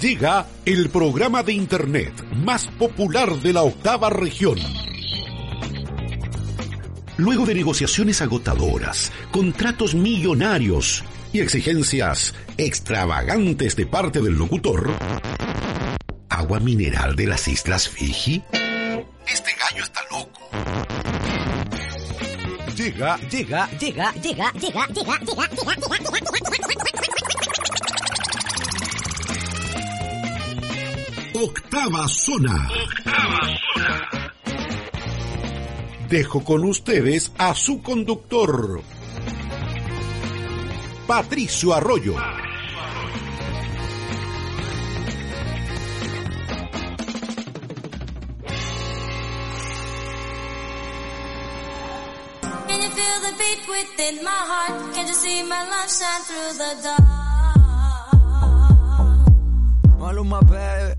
Llega el programa de Internet más popular de la octava región. Luego de negociaciones agotadoras, contratos millonarios y exigencias extravagantes de parte del locutor, ¿agua mineral de las Islas Fiji? Llega, llega, llega, llega, llega, llega, llega, Octava zona. Octava zona. Dejo con ustedes a su conductor, Patricio Arroyo. Within my heart? Can you see my love shine through the dark? Maluma, baby.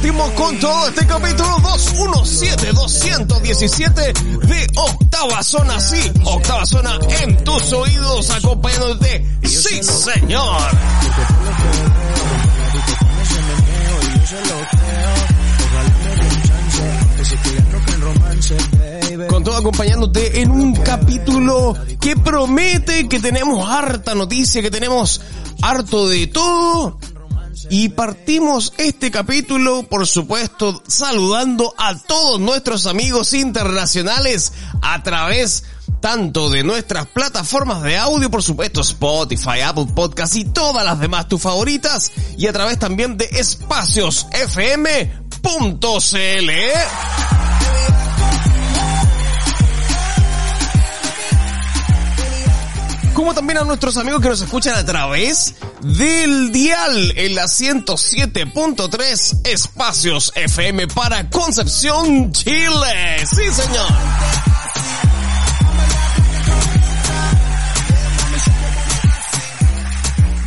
Señor, partimos con todo este capítulo 217-217 de Octava Zona, sí, Octava Zona en tus oídos, acompañándote, sí, señor. Con todo acompañándote en un capítulo que promete que tenemos harta noticia, que tenemos harto de todo. Y partimos este capítulo, por supuesto, saludando a todos nuestros amigos internacionales a través tanto de nuestras plataformas de audio, por supuesto, Spotify, Apple Podcast y todas las demás tus favoritas, y a través también de espaciosfm.cl. como también a nuestros amigos que nos escuchan a través del dial en la 107.3 Espacios FM para Concepción, Chile. Sí, señor.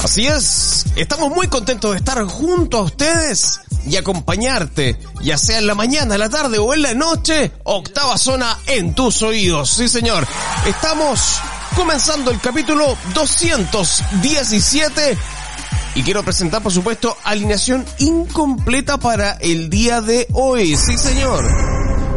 Así es, estamos muy contentos de estar junto a ustedes y acompañarte, ya sea en la mañana, en la tarde o en la noche, octava zona en tus oídos. Sí, señor. Estamos comenzando el capítulo 217 y quiero presentar, por supuesto, alineación incompleta para el día de hoy. Sí, señor.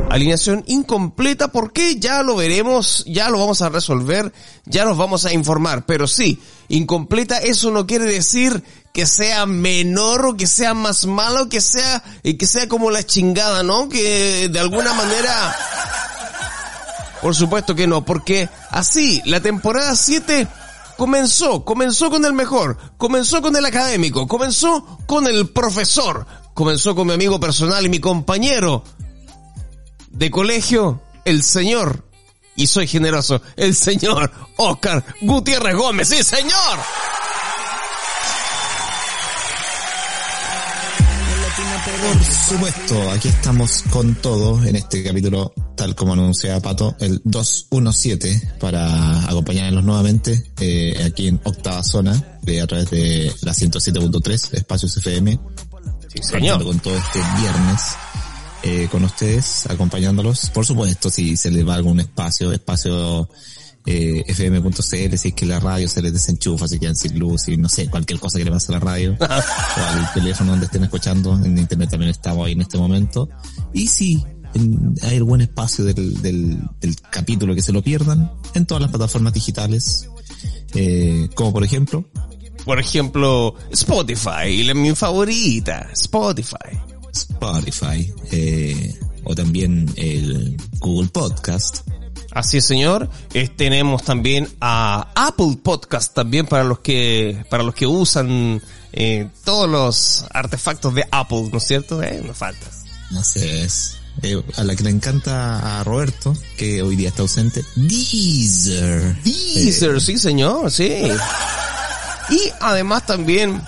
Alineación incompleta, porque ya lo veremos, ya lo vamos a resolver, ya nos vamos a informar. Pero sí, incompleta eso no quiere decir que sea menor o que sea más malo, que sea, eh, que sea como la chingada, ¿no? Que de alguna manera por supuesto que no, porque así la temporada 7 comenzó, comenzó con el mejor, comenzó con el académico, comenzó con el profesor, comenzó con mi amigo personal y mi compañero de colegio, el señor, y soy generoso, el señor Oscar Gutiérrez Gómez, sí señor. Por supuesto, aquí estamos con todo en este capítulo, tal como anunciaba Pato, el 217, para acompañarnos nuevamente eh, aquí en octava zona, de, a través de la 107.3, Espacios FM. Sí, señor. Con todo este viernes eh, con ustedes, acompañándolos. Por supuesto, si se les va algún espacio, espacio eh, fm.cl, si es que la radio se les desenchufa, si quedan sin luz, y no sé, cualquier cosa que le pase a la radio, o al teléfono donde estén escuchando, en internet también estamos ahí en este momento. Y si en- hay algún espacio del, del, del capítulo que se lo pierdan, en todas las plataformas digitales, eh, como por ejemplo, Por ejemplo, Spotify, la mi favorita, Spotify. Spotify, eh, o también el Google Podcast, Así es, señor. Eh, tenemos también a Apple Podcast también para los que, para los que usan eh, todos los artefactos de Apple, ¿no es cierto? Eh, no falta. no sé, es eh, a la que le encanta a Roberto, que hoy día está ausente, Deezer. Deezer, sí señor, sí. Y además también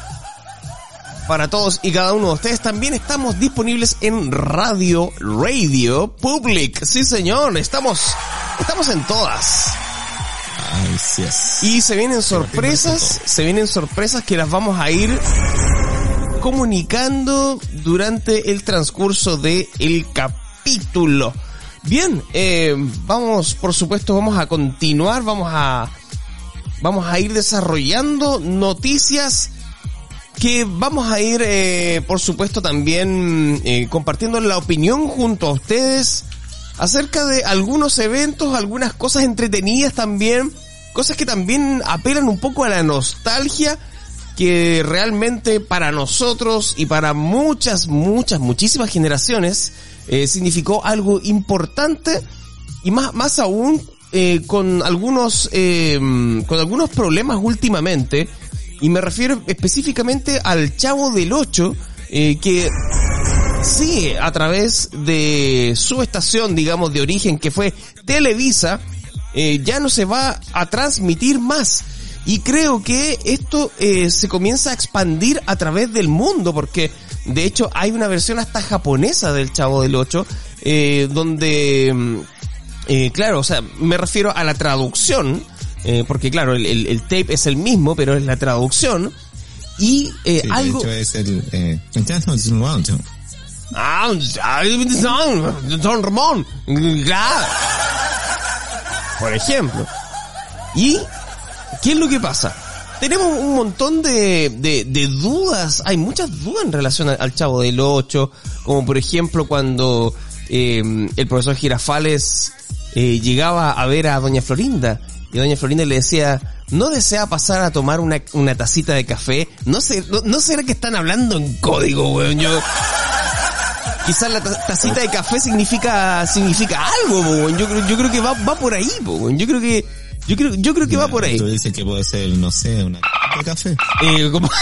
para todos y cada uno de ustedes también estamos disponibles en Radio Radio Public. Sí señor, estamos estamos en todas. Ay, sí es. Y se vienen sorpresas, se vienen sorpresas que las vamos a ir comunicando durante el transcurso de el capítulo. Bien, eh, vamos, por supuesto, vamos a continuar, vamos a, vamos a ir desarrollando noticias que vamos a ir, eh, por supuesto, también eh, compartiendo la opinión junto a ustedes acerca de algunos eventos, algunas cosas entretenidas también, cosas que también apelan un poco a la nostalgia que realmente para nosotros y para muchas, muchas, muchísimas generaciones eh, significó algo importante y más, más aún eh, con algunos, eh, con algunos problemas últimamente y me refiero específicamente al Chavo del 8 eh, que sí, a través de su estación, digamos, de origen, que fue Televisa, eh, ya no se va a transmitir más. Y creo que esto eh, se comienza a expandir a través del mundo, porque de hecho hay una versión hasta japonesa del Chavo del 8, eh, donde, mm, claro, o sea, me refiero a la traducción, eh, porque claro, el, el- el tape es el mismo, pero es la traducción. Y eh, Sí, algo... De hecho es el... Eh, Ah, Don Ramón. Claro. Por ejemplo. ¿Y qué es lo que pasa? Tenemos un montón de, de, de dudas, hay muchas dudas en relación al, al Chavo del 8, como por ejemplo cuando eh, el profesor Girafales eh, llegaba a ver a Doña Florinda y Doña Florinda le decía, ¿no desea pasar a tomar una, una tacita de café? ¿No, sé, no, no será que están hablando en código, weón? Yo... Quizás la ta- tacita de café significa significa algo, weón. yo creo yo creo que va va por ahí, weón. yo creo que yo creo yo creo que va por ahí. Tú dices que puede ser, no sé, una de café. Eh, como-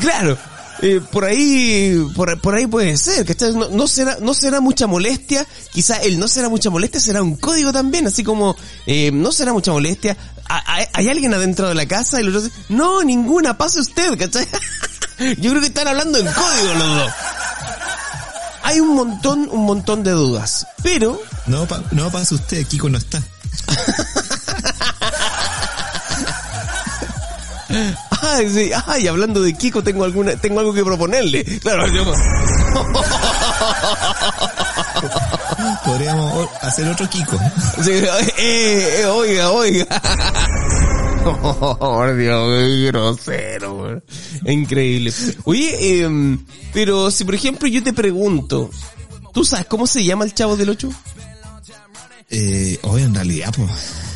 claro, eh, por ahí, por, por ahí puede ser, ¿cachai? No, no será, no será mucha molestia, quizá el no será mucha molestia será un código también, así como, eh, no será mucha molestia, ¿Ha- ha- ¿hay alguien adentro de la casa? Y los otros, no, ninguna, pase usted, ¿cachai? Yo creo que están hablando en código los dos. Hay un montón, un montón de dudas, pero No, pa- no pasa usted, Kiko no está. Ay, sí, ay, hablando de Kiko, tengo alguna, tengo algo que proponerle. Claro, yo, Podríamos hacer otro Kiko. sí, eh, eh, oiga, oiga. Por Dios, qué grosero. Increíble. Oye, em, pero si por ejemplo yo te pregunto, ¿tú sabes cómo se llama el chavo del 8? Eh, hoy en realidad, pues,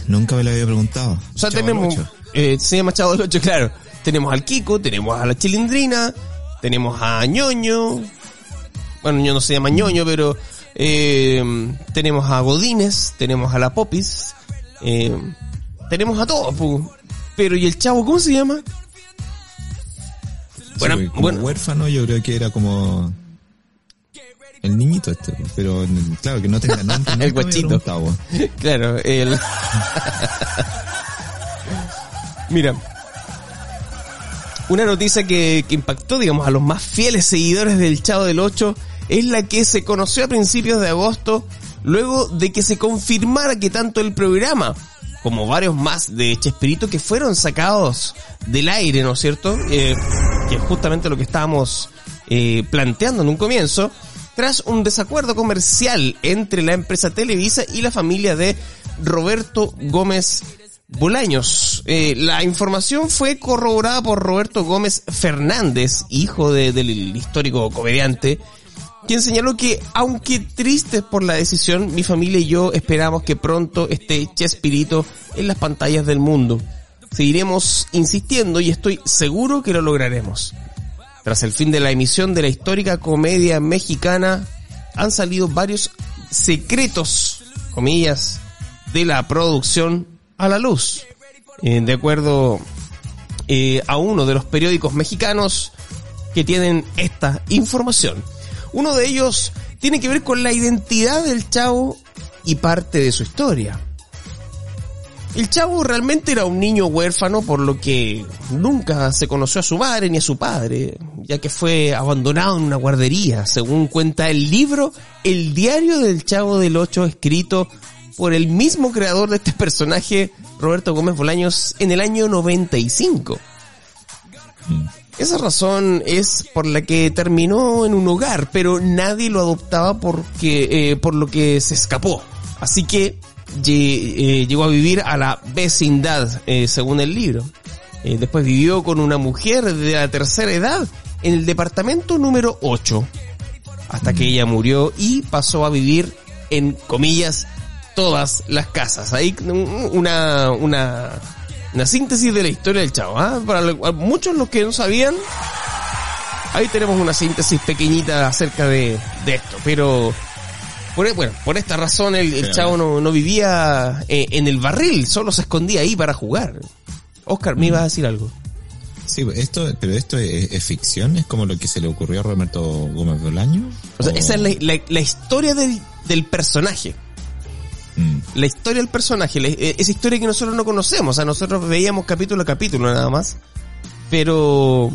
nunca me lo había preguntado. O sea, Chavo tenemos, eh, se llama Chavo del 8, claro. Tenemos al Kiko, tenemos a la Chilindrina, tenemos a Ñoño. Bueno, Ñoño no se llama Ñoño, pero eh, tenemos a Godines, tenemos a la Popis, eh, tenemos a todos, pu. Pero ¿y el Chavo cómo se llama? Bueno, Sí, como bueno. huérfano yo creo que era como el niñito este, pero claro que no tenga nombre. había guachito. Claro, el... Mira. Una noticia que, impactó, digamos, a los más fieles seguidores del Chavo del 8 es la que se conoció a principios de agosto, luego de que se confirmara que tanto el programa como varios más de Chespirito que fueron sacados del aire, ¿no es cierto? Eh, que es justamente lo que estábamos eh, planteando en un comienzo, tras un desacuerdo comercial entre la empresa Televisa y la familia de Roberto Gómez Bolaños. Eh, la información fue corroborada por Roberto Gómez Fernández, hijo de- del histórico comediante, quien señaló que, aunque tristes por la decisión, mi familia y yo esperamos que pronto esté Chespirito en las pantallas del mundo. Seguiremos insistiendo y estoy seguro que lo lograremos. Tras el fin de la emisión de la histórica comedia mexicana, han salido varios secretos, comillas, de la producción a la luz. Eh, de acuerdo eh, a uno de los periódicos mexicanos que tienen esta información. Uno de ellos tiene que ver con la identidad del chavo y parte de su historia. El chavo realmente era un niño huérfano por lo que nunca se conoció a su madre ni a su padre, ya que fue abandonado en una guardería, según cuenta el libro El diario del chavo del Ocho, escrito por el mismo creador de este personaje, Roberto Gómez Bolaños, en el año 95. Esa razón es por la que terminó en un hogar, pero nadie lo adoptaba porque, eh, por lo que se escapó. Así que eh, llegó a vivir a la vecindad, eh, según el libro. Después vivió con una mujer de la tercera edad en el departamento número 8, hasta que ella murió y pasó a vivir en comillas todas las casas. Ahí una, una, una síntesis de la historia del chavo. ¿ah? Para muchos los que no sabían, ahí tenemos una síntesis pequeñita acerca de, de esto. Pero, por, bueno, por esta razón el, chavo no, no vivía eh, en el barril, solo se escondía ahí para jugar. Oscar, me ibas a decir algo. Sí, esto, pero esto es, es ficción, es como lo que se le ocurrió a Roberto Gómez Bolaño. O sea, esa es la, la- la historia del, del personaje. Mm, La historia del personaje, la- eh, esa historia que nosotros no conocemos. O sea, nosotros veíamos capítulo a capítulo nada más. Pero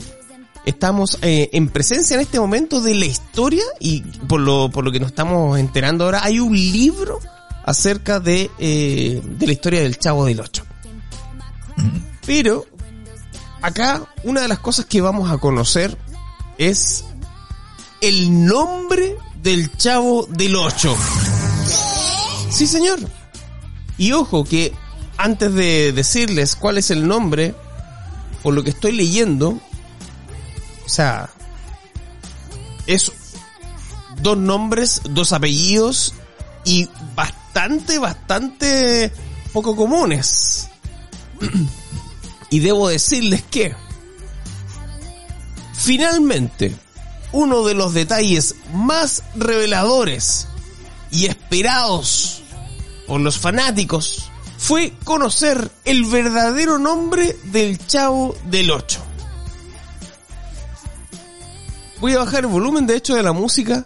estamos eh, en presencia en este momento de la historia y por lo, por lo que nos estamos enterando ahora, hay un libro acerca de, eh, de la historia del Chavo del Ocho. Pero acá una de las cosas que vamos a conocer es el nombre del Chavo del Ocho. Sí, señor. Y ojo que antes de decirles cuál es el nombre, por lo que estoy leyendo, o sea, es dos nombres, dos apellidos y bastante, bastante poco comunes. Y debo decirles que, finalmente, uno de los detalles más reveladores y esperados por los fanáticos fue conocer el verdadero nombre del Chavo del Ocho. Voy a bajar el volumen de hecho de la música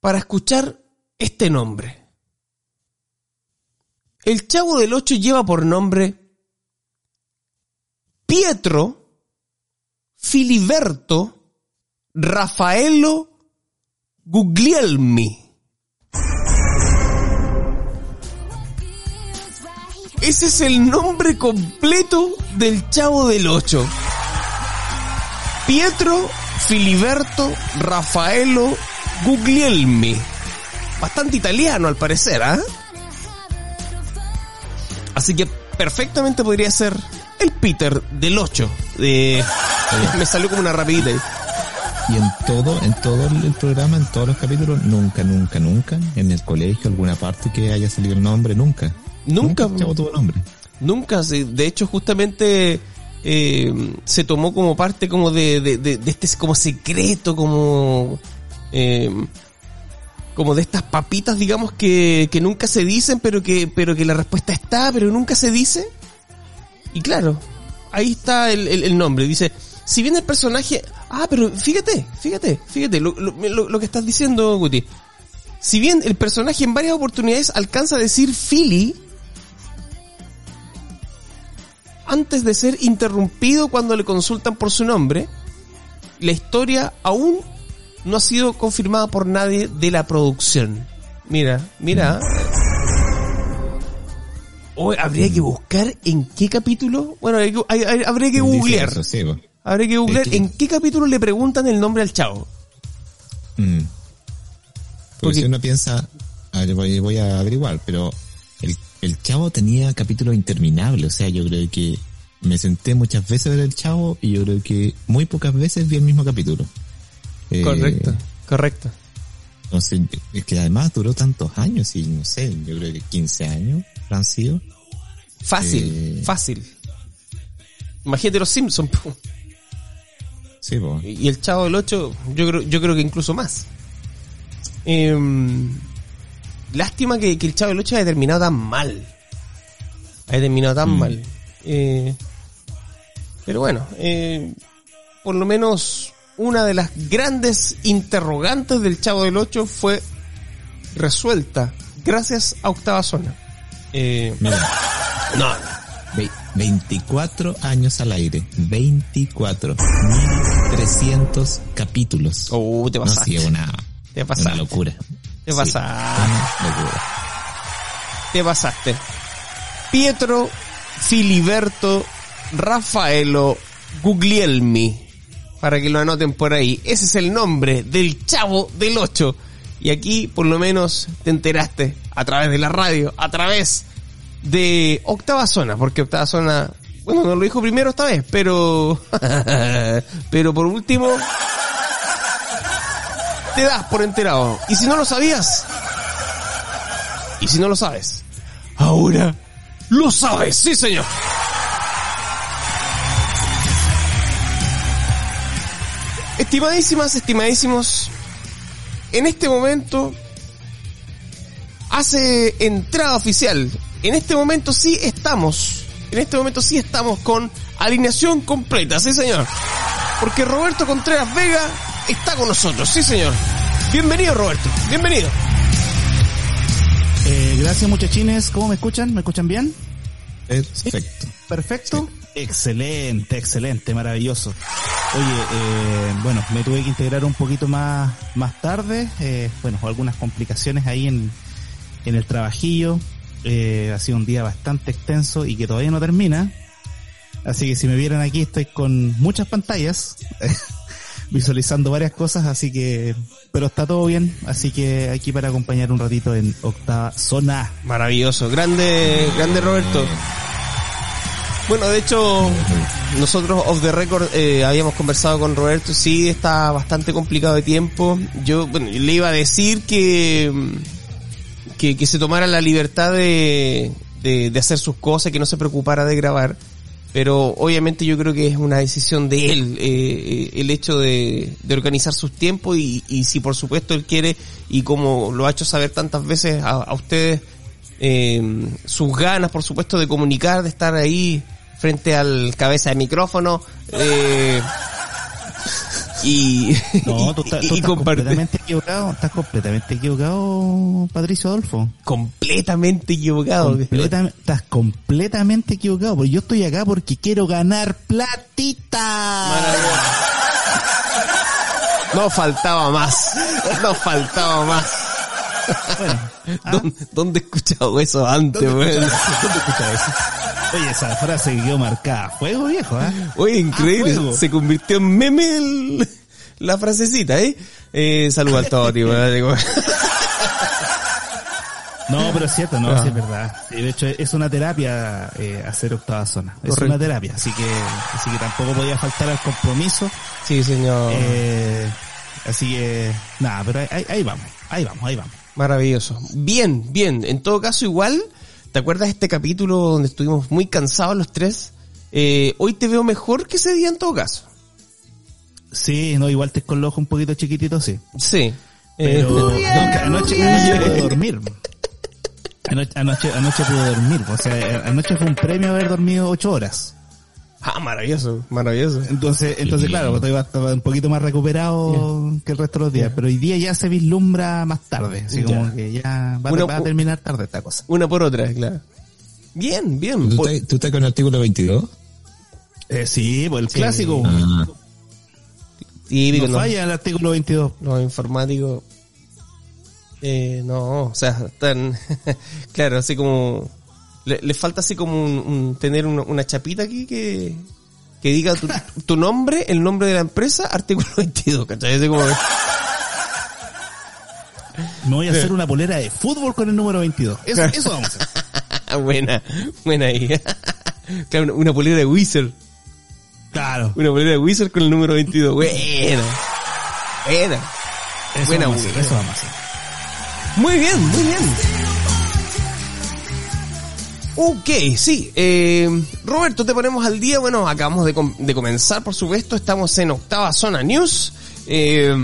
para escuchar este nombre. El Chavo del Ocho lleva por nombre Pietro Filiberto Raffaello Guglielmi. Ese es el nombre completo del Chavo del Ocho. Pietro Filiberto Raffaello Guglielmi. Bastante italiano al parecer, ¿ah? Así que perfectamente podría ser el Peter del 8. De... Me salió como una rapidita. Y en todo, en todo el programa, en todos los capítulos, nunca, nunca, nunca, en el colegio, alguna parte que haya salido el nombre, nunca. Nunca. Nunca, se- de hecho justamente eh, se tomó como parte como de, de, de- de este como secreto, como eh, como de estas papitas, digamos, que, que nunca se dicen, pero que, pero que la respuesta está, pero nunca se dice. Y claro, ahí está el, el- el nombre. Dice, si bien el personaje... Ah, pero fíjate, fíjate, fíjate lo, lo- lo- lo que estás diciendo, Guti. Si bien el personaje en varias oportunidades alcanza a decir Philly, antes de ser interrumpido cuando le consultan por su nombre, la historia aún no ha sido confirmada por nadie de la producción. Mira, mira. Hoy habría que buscar en qué capítulo. Bueno, hay hay- hay- habría que googlear. eso, sí, po. Habría que googlear Es que- en qué capítulo le preguntan el nombre al chavo. Mm. Porque Porque- si uno piensa, a ver, voy, voy a averiguar, pero el, chavo tenía capítulos interminables, o sea, yo creo que me senté muchas veces a ver el chavo y yo creo que muy pocas veces vi el mismo capítulo. Eh, Correcto, correcto. Entonces, es que además duró tantos años y no sé, yo creo que 15 años han sido. Fácil, Eh. fácil. Imagínate los Simpsons. Sí, po. Y el Chavo del 8, yo creo, yo creo que incluso más. Em, lástima que, que el Chavo del 8 haya terminado tan mal. Haya terminado tan Mm. mal. Eh, Pero bueno, eh, por lo menos una de las grandes interrogantes del Chavo del Ocho fue resuelta gracias a Octava Zona. Eh, Mira, no, ve- 24 años al aire. 24. 1300 capítulos. oh, te no, pasaste. sí, una, Te una locura. Te pasaste. Te pasaste. Pietro Filiberto Rafaelo Guglielmi. Para que lo anoten por ahí. Ese es el nombre del chavo del 8. Y aquí por lo menos te enteraste a través de la radio, a través de Octava Zona, porque Octava Zona, bueno, no lo dijo primero esta vez, pero, pero por último, te das por enterado. Y si no lo sabías, y si no lo sabes, ahora lo sabes, sí señor. Estimadísimas, estimadísimos, en este momento hace entrada oficial. En este momento sí estamos, en este momento sí estamos con alineación completa, sí señor. Porque Roberto Contreras Vega está con nosotros, sí señor. Bienvenido Roberto, bienvenido. Eh, gracias muchachines, ¿cómo me escuchan? ¿Me escuchan bien? Perfecto. Perfecto. Excelente, excelente, maravilloso. Oye, eh, bueno, me tuve que integrar un poquito más, más tarde, eh, bueno, algunas complicaciones ahí en, en el trabajillo, eh, ha sido un día bastante extenso y que todavía no termina, así que si me vieran aquí estoy con muchas pantallas, visualizando varias cosas, así que, pero está todo bien, así que aquí para acompañar un ratito en octava zona. Maravilloso, grande, grande Roberto. Bueno, de hecho, nosotros off the record eh, habíamos conversado con Roberto, sí, está bastante complicado de tiempo. Yo, bueno, le iba a decir que, que, que se tomara la libertad de, de, de hacer sus cosas, que no se preocupara de grabar. Pero obviamente yo creo que es una decisión de él, eh, el hecho de, de organizar sus tiempos y, y si por supuesto él quiere, y como lo ha hecho saber tantas veces a, a ustedes, eh, sus ganas, por supuesto, de comunicar, de estar ahí frente al cabeza de micrófono eh, y, No, tú, y estás completamente equivocado, estás completamente equivocado, Patricio Adolfo. completamente equivocado. Completa- estás completamente equivocado, porque yo estoy acá porque quiero ganar platita. No faltaba más, no faltaba más. Bueno, ¿ah? ¿Dónde, dónde he escuchado eso antes, ¿Dónde dónde escuchas eso? Oye, esa frase quedó marcada. Fuego viejo, ¿ah? Oye, increíble, fuego. se convirtió en meme el- la frasecita, ¿eh? eh saluda al Toti. No, pero es cierto, no, Ah. sí es verdad. De hecho, es una terapia eh, hacer octava zona. Es una terapia, así que, así que tampoco podía faltar al compromiso. Sí, señor. Eh, así que, nada, pero ahí- ahí vamos, ahí vamos, ahí vamos. Maravilloso. Bien, bien. En todo caso, igual, ¿te acuerdas de este capítulo donde estuvimos muy cansados los tres? Eh, hoy te veo mejor que ese día en todo caso. Sí, no, igual te con los ojos un poquito chiquititos, sí. Sí. Pero Eh, no, que anoche, anoche pude dormir. Anoche, anoche, anoche pude dormir. O sea, anoche fue un premio haber dormido ocho horas. Ah, maravilloso, maravilloso. Entonces, entonces claro, estaba, estaba un poquito más recuperado que el resto de los días. Pero hoy día ya se vislumbra más tarde. Así como que ya va, a- Una- va a terminar tarde esta cosa. Una por otra, claro. Bien, bien. ¿Tú Por- estás, tú estás con el artículo 22? Eh, sí, pues el clásico. Ah, típico, no ¿no? falla el artículo 22. Los informáticos. Eh, no, o sea, están. claro, así como. Le, le falta así como un, un- tener una, una chapita aquí que. Que diga tu, tu nombre, el nombre de la empresa, artículo 22, ¿cachai? Como. Me voy a hacer una polera de fútbol con el número 22. Eso, eso vamos a hacer. buena, buena ahí. claro, una, una polera de Wizard. Claro. Una polera de Wizard con el número 22. Buena. Buena. Eso Buena vamos a hacer, buena. eso vamos a hacer. Muy bien, muy bien. Ok, sí. Eh, Roberto, te ponemos al día. Bueno, acabamos de, com- de comenzar, por supuesto. Estamos en octava zona news. Eh,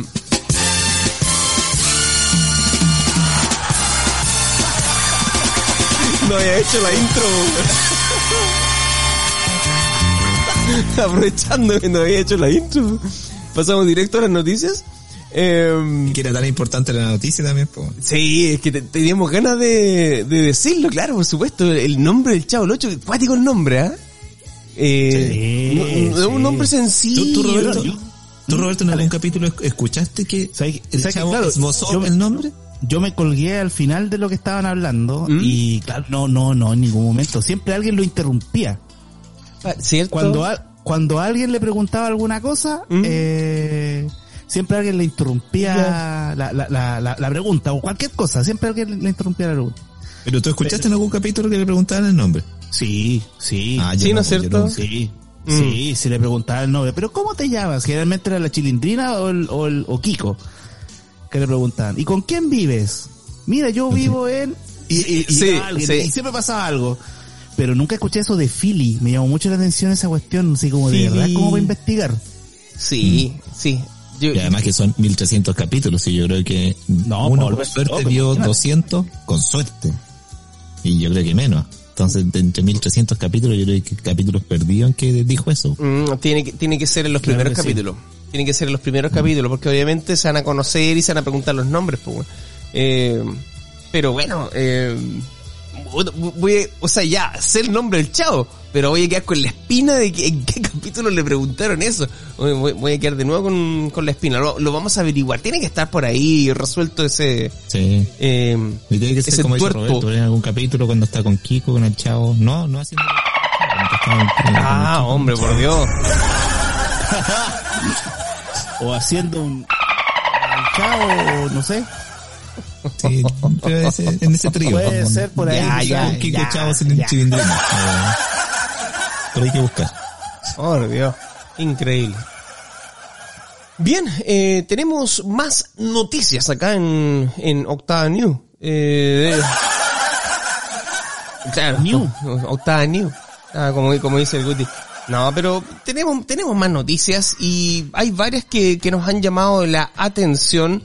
no había hecho la intro. aprovechando que no había hecho la intro, pasamos directo a las noticias. Eh, Que era tan importante la noticia también, po. sí, es que te- teníamos ganas de, de decirlo, claro, por supuesto, el nombre del Chavo el Ocho, cuático el nombre, ¿ah? Eh, Sí, no- un nombre ¿Tú, sencillo. tú, Roberto, yo- ¿tú, Roberto, en algún capítulo esc- escuchaste que ¿Sabes- el chavo claro, esbozó yo- el nombre? Yo me colgué al final de lo que estaban hablando ¿Mm? y claro, no, no, no, en ningún momento. Siempre alguien lo interrumpía. Ah, ¿Cierto? Cuando, a- cuando alguien le preguntaba alguna cosa, ¿Mm? eh, siempre alguien le interrumpía la, la, la, la, la pregunta o cualquier cosa. Siempre alguien le interrumpía la pregunta. ¿Pero tú escuchaste en algún capítulo que le preguntaban el nombre? Sí, sí. Ah, Sí, ¿no es cierto? no. Sí, Mm. sí, se le preguntaba el nombre. Pero ¿cómo te llamas? Generalmente era la chilindrina o, el, o, el- o Kiko. Que le preguntaban. ¿Y con quién vives? Mira, yo vivo en... Y, y- y Sí, llegaba alguien, sí. y siempre pasaba algo. Pero nunca escuché eso de Philly. Me llamó mucho la atención esa cuestión. Así como de verdad, ¿cómo va a investigar? Sí, sí. Yo- Y además que son 1300 capítulos y yo creo que No, uno con suerte no, vio pero- 200 con suerte. Y yo creo que menos. Entonces, de entre 1300 capítulos, yo creo que capítulos perdidos en que dijo eso. Mm, tiene, que, tiene que ser en los Claro primeros sí. capítulos. Tiene que ser en los primeros capítulos, porque obviamente se van a conocer y se van a preguntar los nombres. Pues, bueno. Eh, pero bueno, eh, voy a- o sea, ya, sé el nombre del chavo, pero voy a quedar con la espina de que, en qué capítulo le preguntaron eso. Voy, voy- a quedar de nuevo con, con la espina. Lo, lo vamos a averiguar. Tiene que estar por ahí resuelto ese... Sí. Eh, Y tiene que ser ese como dice. Roberto, en algún capítulo cuando está con Kiko, con el chavo. No, no haciendo... Ah, Kiko. hombre, por Dios. O haciendo un... un chao, no sé. Sí, pero ese- en ese trío. Puede como- ser por ahí, Ya, ya, ya, Kiko ya, Chavo sin ya. chilindrina. Eh, Pero hay que buscar. Por Dios, increíble. Bien, eh, tenemos más noticias acá en, en Octava News. Eh, de- claro, New. Octava News. Ah, como, como dice el Guti. No, pero tenemos, tenemos más noticias y hay varias que, que nos han llamado la atención.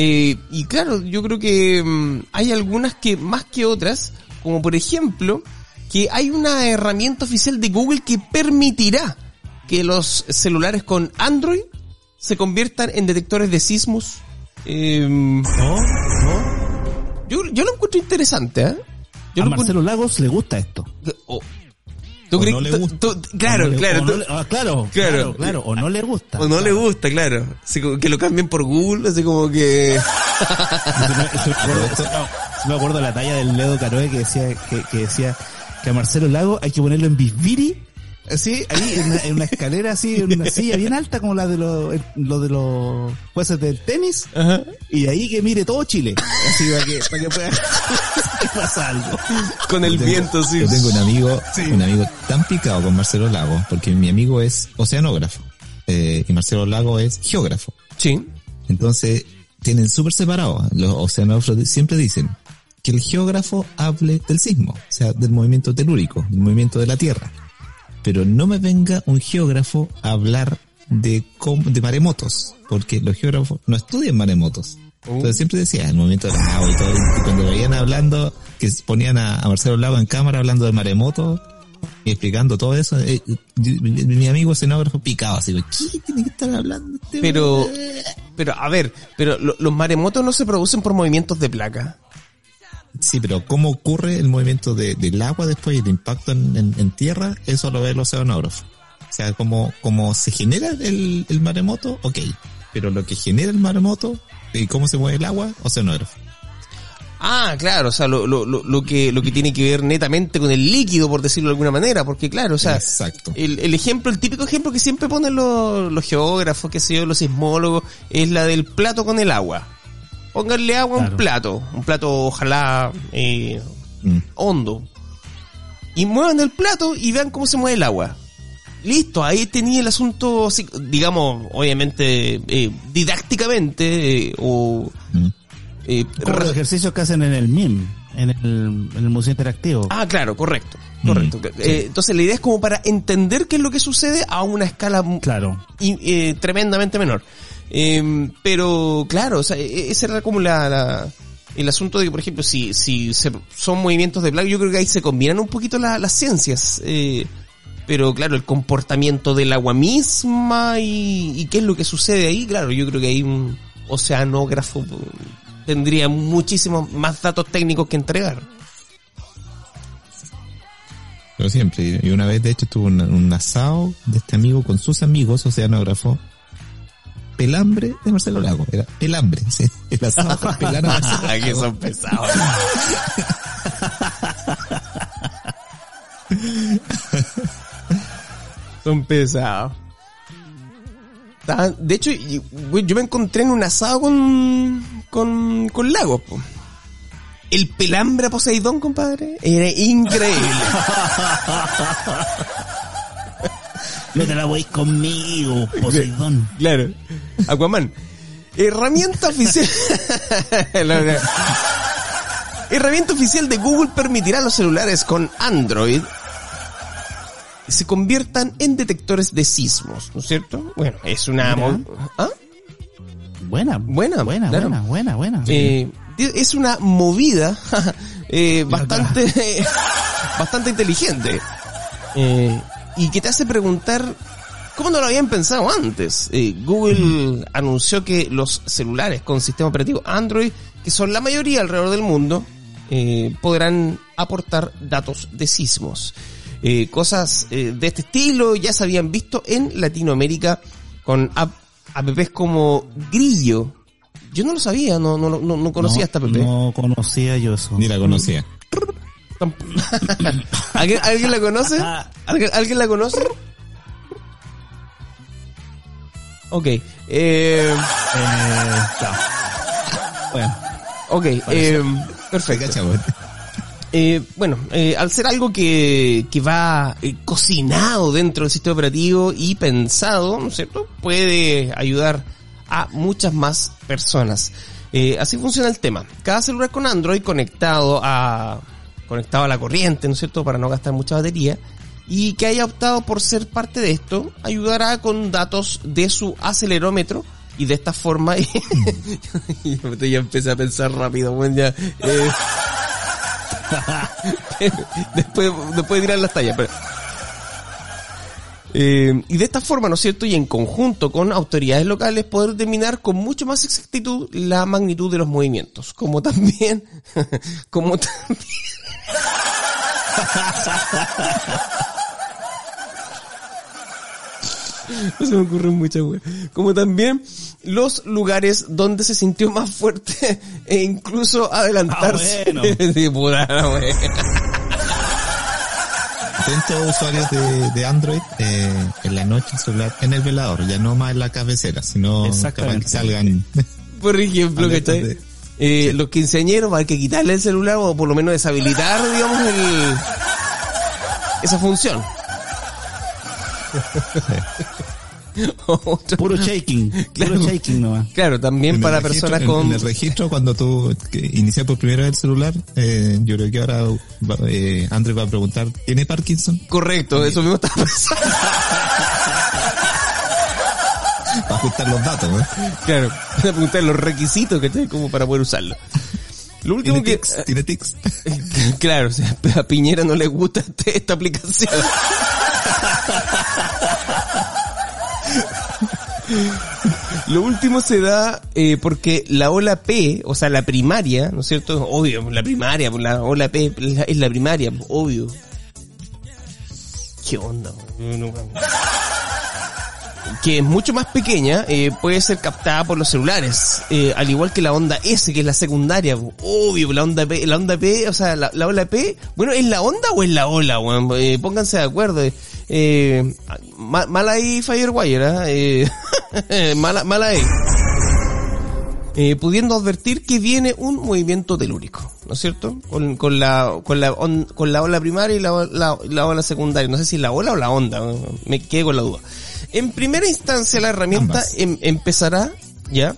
Eh, y claro, yo creo que mm, hay algunas que más que otras, como por ejemplo, que hay una herramienta oficial de Google que permitirá que los celulares con Android se conviertan en detectores de sismos. Eh, No, no. yo, yo lo encuentro interesante, ¿eh? Yo a lo Marcelo Lagos le gusta esto. encuentro- oh. ¿Tú O crees no le gusta. tú- claro, no le- claro. no ah, claro, Claro. claro, claro, O no le gusta. o no le gusta, claro. Así como que lo cambien por Google, así como que... Eso me- me acuerdo- me la talla del Ledo Caroe que decía que, que decía que a Marcelo Lago hay que ponerlo en Bisbiri, así, ahí en una, en una escalera así, en una silla bien alta como la de los, lo de los jueces del tenis, Ajá. y de ahí que mire todo Chile, así para que, para que pueda que pasa algo. Con el tengo- viento, sí. Yo tengo un amigo, un amigo tan picado con Marcelo Lago, porque mi amigo es oceanógrafo, eh, y Marcelo Lago es geógrafo. Sí. Entonces, tienen súper separados. Los oceanógrafos siempre dicen que el geógrafo hable del sismo, o sea, del movimiento telúrico, del movimiento de la Tierra. Pero no me venga un geógrafo a hablar de, de maremotos, porque los geógrafos no estudian maremotos. Entonces siempre decía el movimiento del agua y todo, y cuando veían hablando, que ponían a, a Marcelo Lago en cámara hablando de maremotos y explicando todo eso, eh, mi, mi amigo oceanógrafo picado, así, ¿qué tiene que estar hablando este Pero, pero a ver, pero lo- los maremotos no se producen por movimientos de placa. Sí, pero cómo ocurre el movimiento de- del agua después y el impacto en, en- en tierra, eso lo ve el oceanógrafo. O sea, cómo, cómo se genera el, el maremoto, ok. Pero lo que genera el maremoto y cómo se mueve el agua, oceanógrafo. Ah, claro, o sea, lo, lo, lo, lo que, lo que tiene que ver netamente con el líquido, por decirlo de alguna manera, porque claro, o sea, Exacto. el, el ejemplo, el típico ejemplo que siempre ponen los, los geógrafos, que sé yo, los sismólogos, es la del plato con el agua. Pónganle agua a un plato, un plato ojalá eh, Mm. hondo. Y muevan el plato y vean cómo se mueve el agua. Listo, ahí tenía el asunto, digamos, obviamente, eh, didácticamente, eh, o... Mm. eh, Como los ejercicios que hacen en el MIM, en el, en el Museo Interactivo. Ah, claro, correcto. Correcto. Eh, entonces la idea es como para entender qué es lo que sucede a una escala Claro. y, eh, tremendamente menor. Eh, pero claro, sea, e- ese era como la, el asunto de que, por ejemplo, si, si se- son movimientos de placa, yo creo que ahí se combinan un poquito la- las ciencias. Eh, pero claro, el comportamiento del agua misma y, qué es lo que sucede ahí, claro, yo creo que hay un oceanógrafo tendría muchísimos más datos técnicos que entregar. Pero siempre. Y una vez, de hecho, tuvo un, un asado de este amigo con sus amigos, oceanógrafo. Pelambre de Marcelo Lago. Era pelambre. Sí. El asado con pelano Marcelo que Lago. son pesados. son pesados. Estaban- De hecho, yo me encontré en un asado con, con, con lagos. po. El pelambre a Poseidón, compadre, era increíble. No te la voy conmigo, Poseidón. Claro. Aquaman. Herramienta oficial. La. Herramienta oficial de Google permitirá a los celulares con Android se conviertan en detectores de sismos, ¿no es cierto? Bueno, es una... ¿Ah? Buena, Buena, buena, claro. buena, buena, buena. Eh, es una movida eh, bastante bastante inteligente Eh, y que te hace preguntar cómo no lo habían pensado antes. Eh, Google anunció que los celulares con sistema operativo Android, que son la mayoría alrededor del mundo, eh, podrán aportar datos de sismos. Eh, cosas eh, de este estilo ya se habían visto en Latinoamérica con app- apps como Grillo. Yo no lo sabía, no, no, no, no conocía no, esta app. No conocía yo eso. Ni la conocía. ¿Alguien, ¿Alguien la conoce? ¿Alguien, ¿Alguien la conoce? Ok. Eh, Eh. Bueno, ok. Eh, perfecto. Eh, bueno, eh, al ser algo que, que va eh, cocinado dentro del sistema operativo y pensado, ¿no es cierto? Puede ayudar a muchas más personas. Así funciona el tema. Cada celular con Android conectado a, conectado a la corriente, ¿no es cierto? Para no gastar mucha batería. Y que haya optado por ser parte de esto, ayudará con datos de su acelerómetro y de esta forma, y ya empecé a pensar rápido, bueno, ya, eh, después, después de tirar las tallas. Pero... Eh, y de esta forma, ¿no es cierto? Y en conjunto con autoridades locales poder determinar con mucho más exactitud la magnitud de los movimientos. Como también, como también... No se me ocurren muchas weas. Como también los lugares donde se sintió más fuerte e incluso adelantarse. Ah, bueno. Sí, wea. Atentos usuarios de, de Android, eh, en la noche el celular en el velador, ya no más en la cabecera, sino para Exactamente. que salgan. Por ejemplo, ¿cachai? Eh, Los quinceañeros va a que quitarle el celular o por lo menos deshabilitar, digamos, el, esa función. Puro shaking, Claro. puro shaking nomás. claro, también para registro- personas con... En el registro, cuando tú que inicias por primera vez el celular, eh, yo creo que ahora va- eh, Android va a preguntar, ¿tiene Parkinson? Correcto, eso mismo estaba pensando. Para ajustar los datos, ¿no? Claro, van a preguntar los requisitos que tiene como para poder usarlo. Lo último ¿Tiene que... tics? ¿Tiene tics? Claro, o sea, a Piñera no le gusta este- esta aplicación. Lo último se da eh, porque la ola P, o sea, la primaria, ¿no es cierto? Obvio, la primaria, la ola P es la- primaria, obvio. ¿Qué onda? no, no. Que es mucho más pequeña, eh, puede ser captada por los celulares, eh, al igual que la onda S, que es la secundaria, obvio, la onda P, la onda P, o sea, la, la ola P, bueno, ¿es la onda o es la ola, weón? Eh, pónganse de acuerdo. eh. Eh, ma- mal ahí Firewire, ¿ah? eh, mala, mala ahí. Eh, pudiendo advertir que viene un movimiento telúrico, ¿no es cierto? Con, la, con la, on- con la ola primaria y la, la, la ola secundaria. No sé si la ola o la onda, me quedé con la duda. En primera instancia la herramienta em- empezará, ya,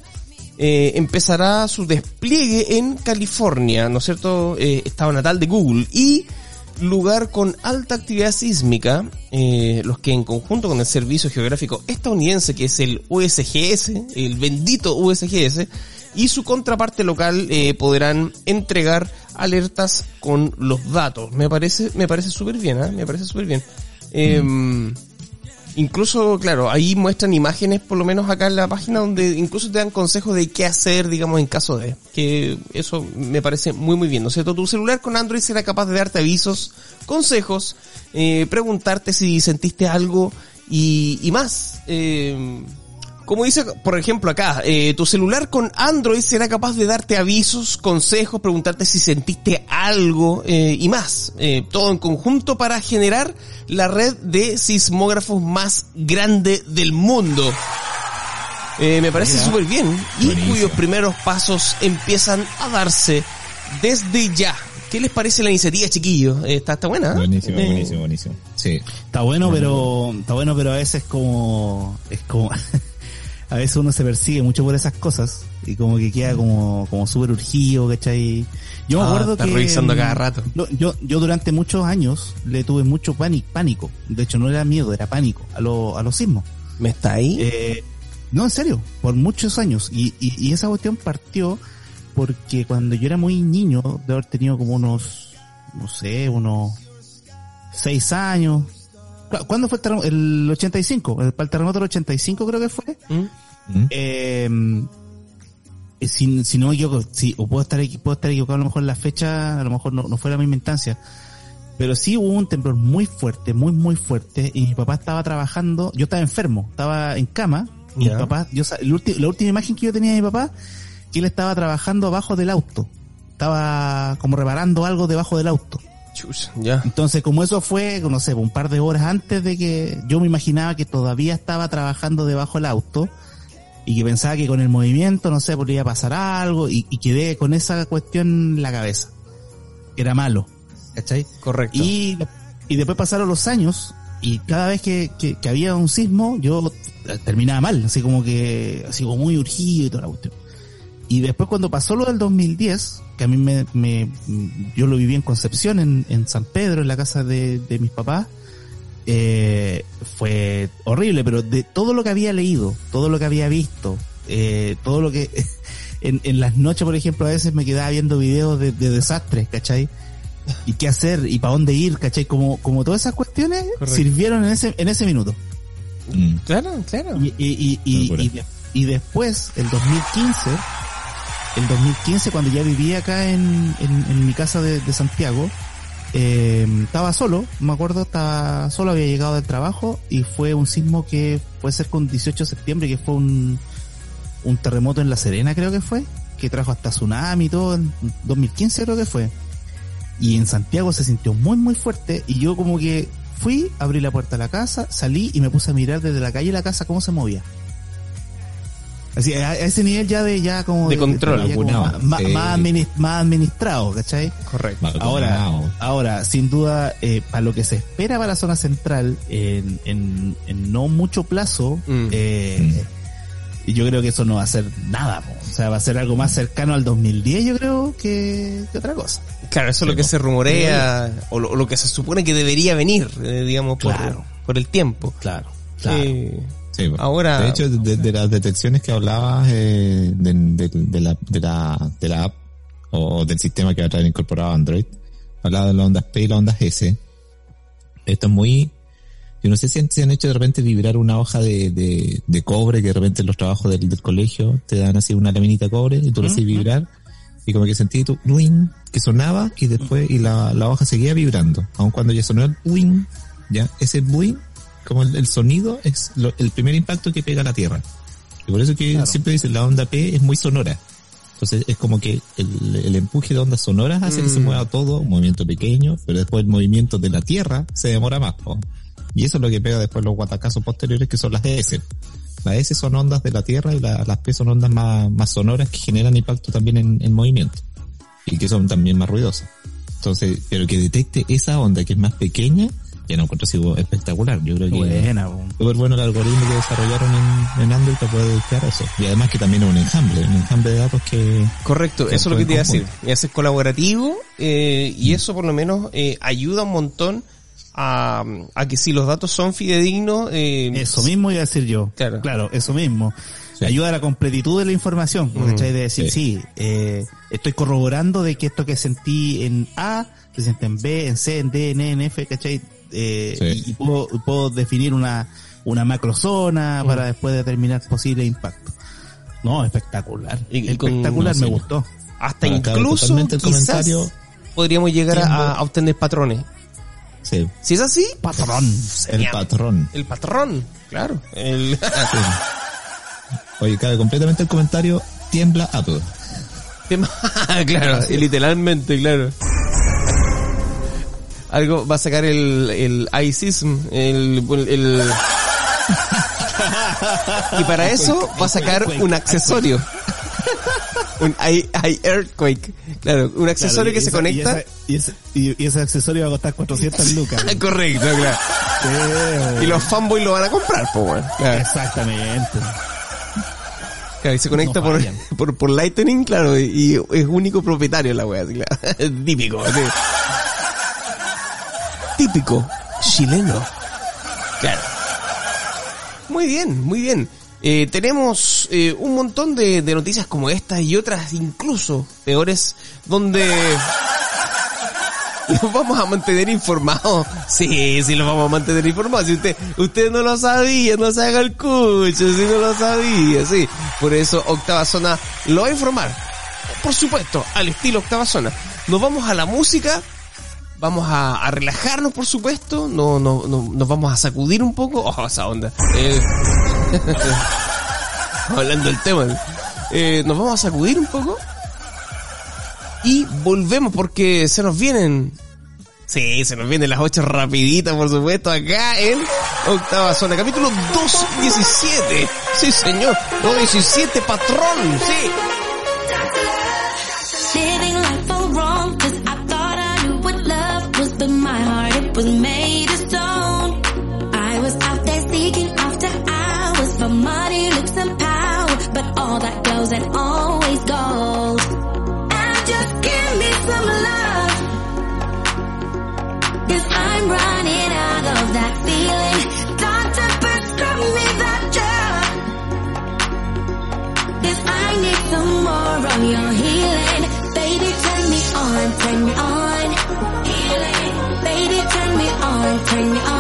eh, empezará su despliegue en California, ¿no es cierto? Eh, estado natal de Google y lugar con alta actividad sísmica, eh, los que en conjunto con el Servicio Geográfico Estadounidense, que es el USGS, el bendito USGS, y su contraparte local eh, podrán entregar alertas con los datos. Me parece, me parece súper bien, ¿ah? me parece súper bien. Eh, Incluso, claro, ahí muestran imágenes, por lo menos acá en la página, donde incluso te dan consejos de qué hacer, digamos, en caso de. Que eso me parece muy, muy bien. ¿No es cierto? Tu celular con Android será capaz de darte avisos, consejos, eh, preguntarte si sentiste algo y, y más. Eh, como dice, por ejemplo, acá, eh, tu celular con Android será capaz de darte avisos, consejos, preguntarte si sentiste algo eh, y más. Eh, todo en conjunto para generar la red de sismógrafos más grande del mundo. Eh, me parece súper bien y Buenísimo. cuyos primeros pasos empiezan a darse desde ya. ¿Qué les parece la iniciativa, chiquillos? Eh, está, está buena. ¿eh? Buenísimo, Eh, buenísimo, buenísimo. Sí. Está bueno, pero está bueno, pero a veces como es como a veces uno se persigue mucho por esas cosas y como que queda como como súper urgido, ¿cachai? Yo me Ah, acuerdo está que revisando cada mm, rato. no, yo yo durante muchos años le tuve mucho pánico, pánico. De hecho no era miedo, era pánico a lo, a los sismos. ¿Me está ahí? Eh, no, en serio, por muchos años. Y, y, y esa cuestión partió porque cuando yo era muy niño, de haber tenido como unos, no sé, unos seis años. ¿Cu- ¿Cuándo fue el, el 85? El, para el terremoto del 85 creo que fue. ¿Mm? ¿Mm? Eh, eh, si, si no me equivoco, sí, o puedo estar, puedo estar equivocado a lo mejor en la fecha, a lo mejor no, no fue la misma instancia. Pero sí hubo un temblor muy fuerte, muy, muy fuerte, y mi papá estaba trabajando, yo estaba enfermo, estaba en cama, y Ya. mi papá, yo, sa- el ulti- la última imagen que yo tenía de mi papá, que él estaba trabajando abajo del auto. Estaba como reparando algo debajo del auto. Ya. Entonces, como eso fue, no sé, un par de horas antes de que yo me imaginaba que todavía estaba trabajando debajo del auto y que pensaba que con el movimiento, no sé, podría pasar algo y, y quedé con esa cuestión en la cabeza. Era malo, ¿cachai? Correcto. Y, y después pasaron los años y cada vez que, que, que había un sismo yo terminaba mal, así como que, así como muy urgido y toda la cuestión. Y después cuando pasó lo del 2010, que a mí me, me yo lo viví en Concepción, en, en San Pedro, en la casa de, de mis papás, eh, fue horrible, pero de todo lo que había leído, todo lo que había visto, eh, todo lo que en, en las noches, por ejemplo, a veces me quedaba viendo videos de, de desastres, ¿cachai? Y qué hacer y para dónde ir, ¿cachai? Como, como todas esas cuestiones Correcto. sirvieron en ese, en ese minuto. Mm. Claro, claro. Y, y, y, y después, el 2015, el 2015 cuando ya vivía acá en, en, mi casa de, de Santiago, eh, estaba solo, me acuerdo, estaba solo, había llegado del trabajo y fue un sismo que puede ser con 18 de septiembre, que fue un, un terremoto en La Serena creo que fue, que trajo hasta tsunami y todo, en 2015 creo que fue. Y en Santiago se sintió muy muy fuerte y yo como que fui, abrí la puerta de la casa, salí y me puse a mirar desde la calle la casa cómo se movía. Así, a, a ese nivel ya de, ya como De control, ya como vacunado, más, más, adminis- más administrado, ¿cachai? Correcto. Ahora, ahora, sin duda, eh, para lo que se espera para la zona central, en, en, en no mucho plazo, Mm. eh, y yo creo que eso no va a ser nada, po. o sea, va a ser algo más cercano al 2010, yo creo, que, que otra cosa. Claro, eso es lo que se rumorea, o lo, que se supone que debería venir, eh, digamos, por, Claro. por el tiempo. Claro, Eh, Sí. Ahora- De hecho, de, de las detecciones que hablabas eh, de, de- de la, de, la, de la app o del sistema que va a traer incorporado Android, hablaba de las ondas P y las ondas S. Esto es muy... Yo no sé si han, si han hecho de repente vibrar una hoja de, de, de cobre que de repente en los trabajos del, del colegio te dan así una laminita de cobre y tú lo haces vibrar y como que sentí tu wing que sonaba y después y la, la hoja seguía vibrando. Aun cuando ya sonó el wing, ya ese wing como el, el sonido es lo- el primer impacto que pega a la tierra. Y por eso que siempre dicen la onda P es muy sonora. Entonces es como que el, el empuje de ondas sonoras hace que se Mm. mueva todo, un movimiento pequeño, pero después el movimiento de la tierra se demora más. Y eso es lo que pega después los guatacazos posteriores que son las S. Las S son ondas de la tierra y la- las P son ondas más, más sonoras que generan impacto también en, en movimiento. Y que son también más ruidosas. Entonces, pero que detecte esa onda que es más pequeña, ya no encuentro así espectacular. Yo creo que Buena, súper bueno el algoritmo que desarrollaron en, en Android para poder detectar eso. Y además que también es un enjambre, un enjambre de datos que... correcto, que eso es lo que te iba a decir. Y es colaborativo, eh, y eso por lo menos eh, ayuda un montón a, a que si los datos son fidedignos, eh, Eso mismo iba a decir yo. Claro. Claro, eso mismo. ayuda a la completitud de la información, Mm, ¿cachai? De decir, sí. sí, eh, estoy corroborando de que esto que sentí en A, se siente en B, en C, en D, en E, en F, ¿cachai? Eh, Sí. y, y puedo, puedo definir una, una macrozona Mm. para después determinar posible impacto. No, espectacular. Y- espectacular, me gustó. Hasta incluso el quizás comentario podríamos llegar a, a obtener patrones. Sí, Si es así, Patrón. el patrón. el patrón, claro. El, Sí. Oye, cabe completamente el comentario, tiembla Apple. claro, literalmente, claro. Algo va a sacar el, el iSism, el, el, y para eso va a sacar un accesorio. Un i, i earthquake, claro, un accesorio Claro, que se conecta. Y, esa- y ese, y- y ese accesorio va a costar 400 lucas. Correcto, claro. Sí, Y los fanboys lo van a comprar, pues bueno. Claro, Exactamente. claro, y se conecta No por, por, por Lightning, claro, y, y es único propietario la wea, así, claro. Típico, sí. Típico chileno. Claro. Muy bien, muy bien. Eh, tenemos eh, un montón de, de noticias como esta y otras incluso peores donde los vamos a mantener informados. Sí, sí, los vamos a mantener informados. Si usted, usted no lo sabía, no se haga el cucho, si no lo sabía, sí. Por eso Octava Zona lo va a informar. Por supuesto, al estilo Octava Zona. Nos vamos a la música. Vamos a, relajarnos, por supuesto. No, no, no, nos vamos a sacudir un poco. Oh, esa onda. Eh, hablando del tema. Eh, nos vamos a sacudir un poco. Y volvemos porque se nos vienen. Sí, se nos vienen las 8 rapiditas, por supuesto, acá en Octava Zona. Capítulo 217. Sí, señor. 217, patrón. Sí. All that goes and always goes. And just give me some love, cause I'm running out of that feeling. Doctor, prescribe me that drug. Cause I need some more of your healing. Baby, turn me on, turn me on. Healing. Baby, turn me on, turn me on.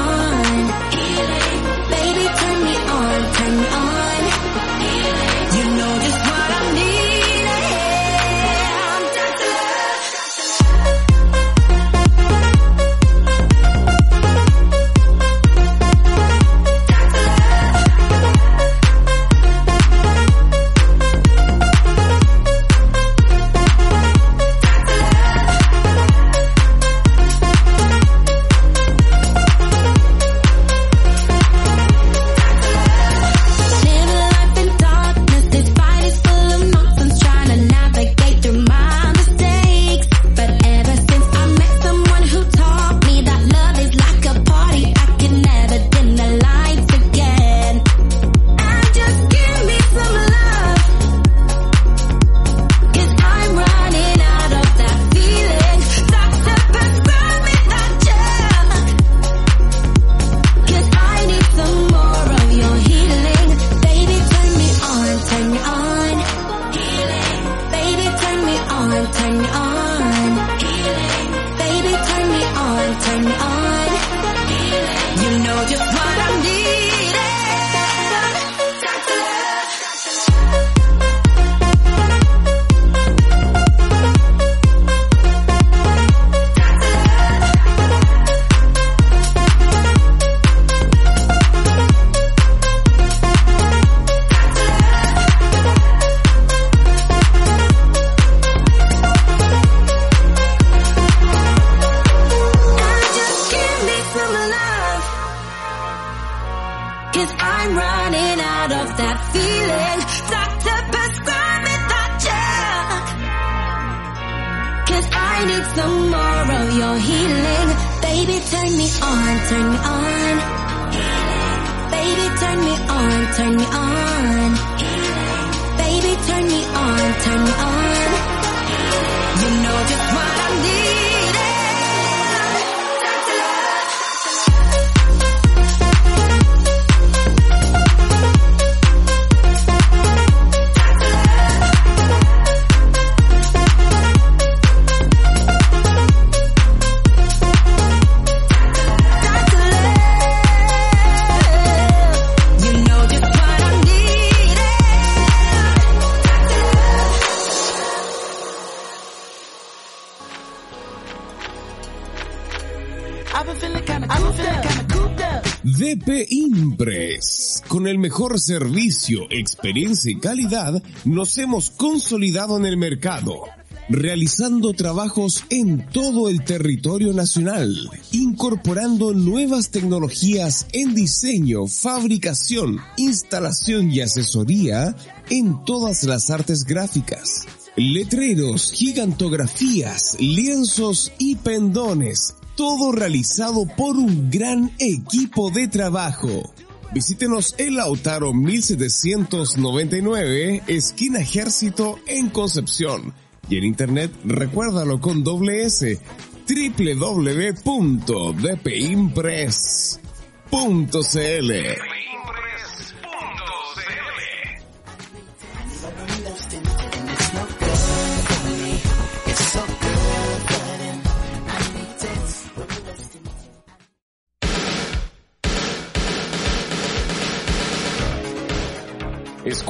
Mejor servicio, experiencia y calidad, nos hemos consolidado en el mercado, realizando trabajos en todo el territorio nacional, incorporando nuevas tecnologías en diseño, fabricación, instalación y asesoría en todas las artes gráficas. Letreros, gigantografías, lienzos y pendones todo realizado por un gran equipo de trabajo. Visítenos en Lautaro 1799, esquina Ejército en Concepción. Y en internet recuérdalo con doble S.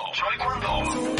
cuando. Soy cuando.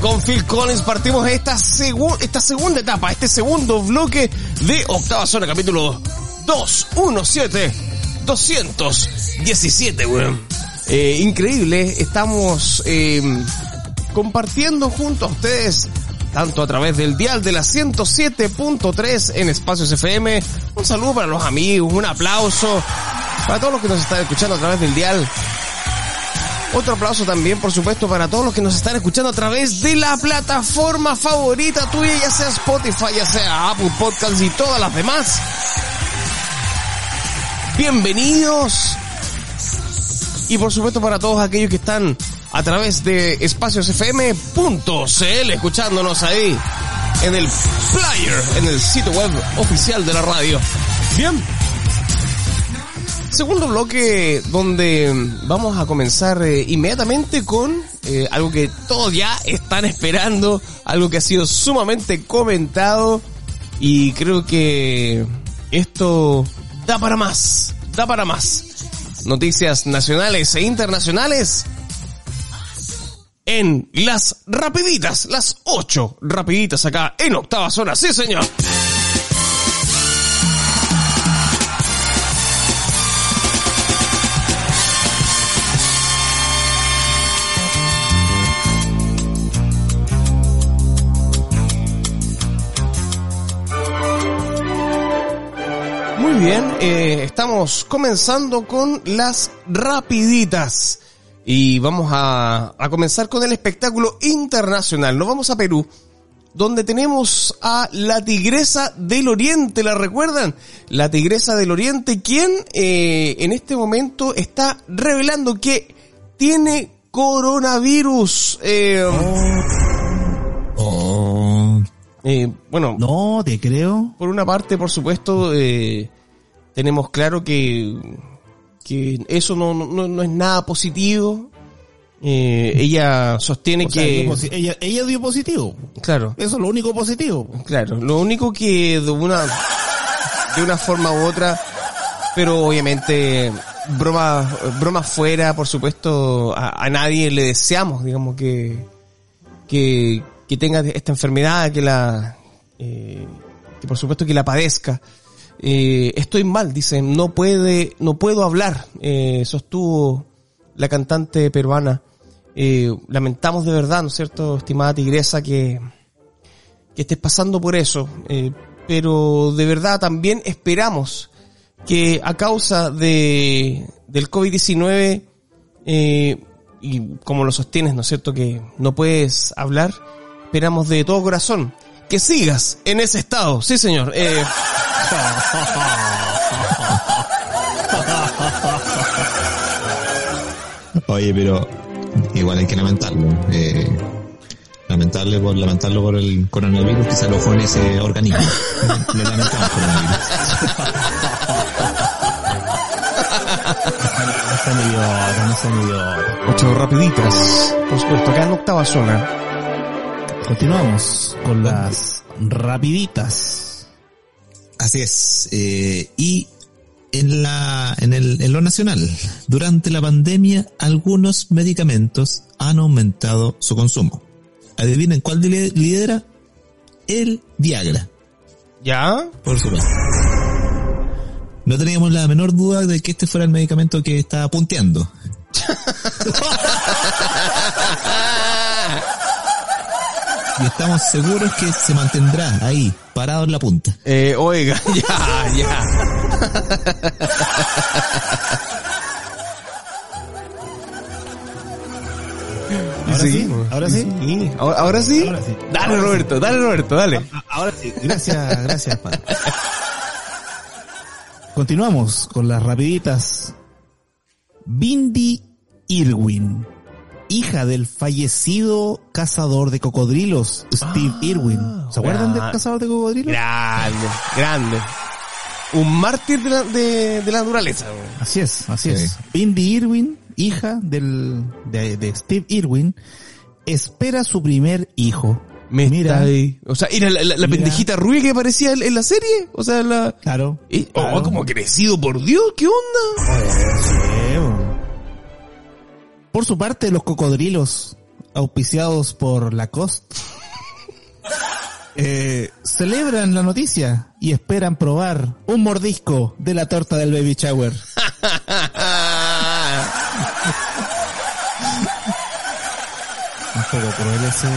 Con Phil Collins partimos esta, segu- esta segunda etapa, este segundo bloque de Octava Zona, capítulo 217, 217, weón. Eh, increíble, estamos eh, compartiendo junto a ustedes, tanto a través del dial de la 107.3 en Espacios FM. Un saludo para los amigos, un aplauso para todos los que nos están escuchando a través del dial otro aplauso también, por supuesto, para todos los que nos están escuchando a través de la plataforma favorita tuya, ya sea Spotify, ya sea Apple Podcasts y todas las demás. Bienvenidos. Y por supuesto para todos aquellos que están a través de espaciosfm.cl escuchándonos ahí en el player, en el sitio web oficial de la radio. Bien. Segundo bloque donde vamos a comenzar eh, inmediatamente con eh, algo que todos ya están esperando, algo que ha sido sumamente comentado y creo que esto da para más, da para más. Noticias nacionales e internacionales en las rapiditas, las ocho rapiditas acá en octava zona, sí señor. Bien, eh, estamos comenzando con las rapiditas y vamos a, a comenzar con el espectáculo internacional. Nos vamos a Perú, donde tenemos a la Tigresa del Oriente, ¿la recuerdan? La Tigresa del Oriente, quien eh, en este momento está revelando que tiene coronavirus. Eh, Oh, eh, bueno, No, te creo. por una parte, por supuesto, eh, tenemos claro que, que eso no, no, no es nada positivo. Eh, ella sostiene O que, ella, ella dio positivo. claro, Eso es lo único positivo. claro, lo único que de una, de una forma u otra, pero obviamente broma, broma fuera, por supuesto, a, a nadie le deseamos, digamos que, que, que tenga esta enfermedad, que la, eh, que por supuesto que la padezca. Eh, estoy mal, dice, no puede, no puedo hablar, eh, sostuvo la cantante peruana. Eh, lamentamos de verdad, ¿no es cierto, estimada tigresa, que, que estés pasando por eso, eh, pero de verdad también esperamos que a causa de, del COVID-19, eh, y como lo sostienes, ¿no es cierto?, que no puedes hablar, esperamos de todo corazón que sigas en ese estado. Sí, señor. Oye, pero igual hay que lamentarlo. Eh, lamentable por, lamentarlo por el coronavirus que se alojó en ese organismo. Le lamentamos coronavirus. No idiotas, no idiotas. ocho rapiditas, por supuesto, acá en octava zona. Continuamos con las rapiditas. Así es. eh, y en la, en el, en lo nacional, durante la pandemia, algunos medicamentos han aumentado su consumo. Adivinen cuál li- lidera? El Viagra, ¿Ya? por supuesto. No teníamos la menor duda de que este fuera el medicamento que estaba punteando. Y estamos seguros que se mantendrá ahí, parado en la punta. Eh, oiga, ya, ya. Ahora sí, ahora sí. ¿Ahora, ahora sí? Ahora sí. Dale, Ahora sí. Roberto, dale, Roberto, dale. A- Ahora sí, gracias, gracias, padre. Continuamos con las rapiditas. Bindi Irwin, hija del fallecido cazador de cocodrilos, Steve Irwin. ¿Se acuerdan del ah. cazador de cocodrilos? Grande, grande. Un mártir de la, de, de la naturaleza. güey. Así es, así Sí. es. Bindi Irwin, hija del, de, de Steve Irwin, espera su primer hijo. Me Mira. está ahí. O sea, era la, la- la Mira. pendejita rubia que aparecía en, en la serie. O sea, la... Claro. Eh, oh, claro. como crecido, por Dios, ¿qué onda? Por su parte, los cocodrilos, auspiciados por Lacoste, eh, celebran la noticia y esperan probar un mordisco de la torta del baby shower. Un poco cruel ese...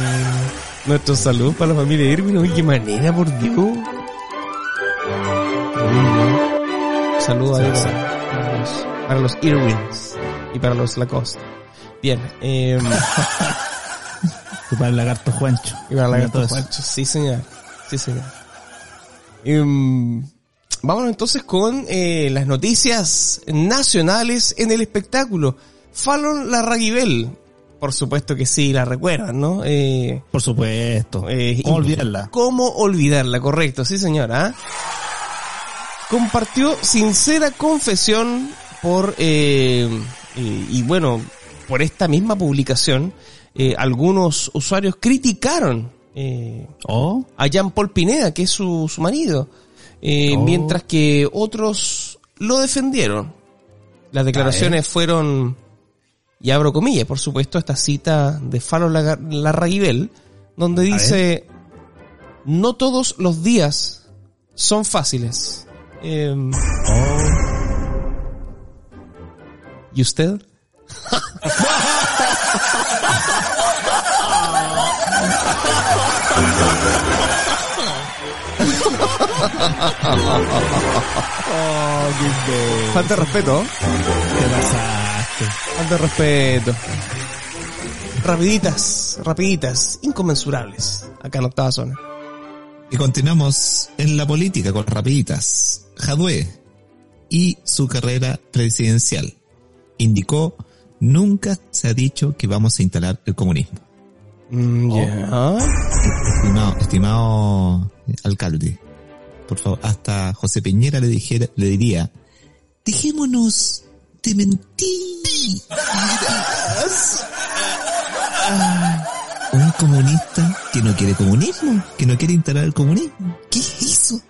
Nuestro saludo para la familia Irwin. Uy, qué manera, por Dios. Saludos los, para los Irwins y para los Lacoste. Bien, eh, Y para el lagarto Juancho. y para la Mira todo eso. Juancho. Sí, señor. Sí, señor. Em, vámonos entonces con eh, las noticias nacionales en el espectáculo. Fallon Larraguibel. Por supuesto que sí, la recuerdan, ¿no? Eh, Por supuesto. Eh, ¿Cómo olvidarla? ¿Cómo olvidarla? Correcto, sí señora. Compartió sincera confesión por, eh, eh, y bueno, por esta misma publicación, eh, algunos usuarios criticaron eh, Oh, a Jean Paul Pineda, que es su, su marido, eh, Oh. mientras que otros lo defendieron. Las declaraciones fueron, y abro comillas, por supuesto, esta cita de Falo Larraguibel, donde dice, no todos los días son fáciles. Em, ¿Y usted? Falta de respeto. te pasaste. Falta de respeto. Rapiditas, rapiditas, inconmensurables. Acá en octava zona. Y continuamos en la política con rapiditas. Jadwe y su carrera presidencial. Indicó, nunca se ha dicho que vamos a instalar el comunismo. Mm, ya. Estimado, estimado alcalde, por favor, hasta José Piñera le dijera, le diría, dejémonos de mentir. un comunista que no quiere comunismo, que no quiere instalar el comunismo. ¿Qué es eso?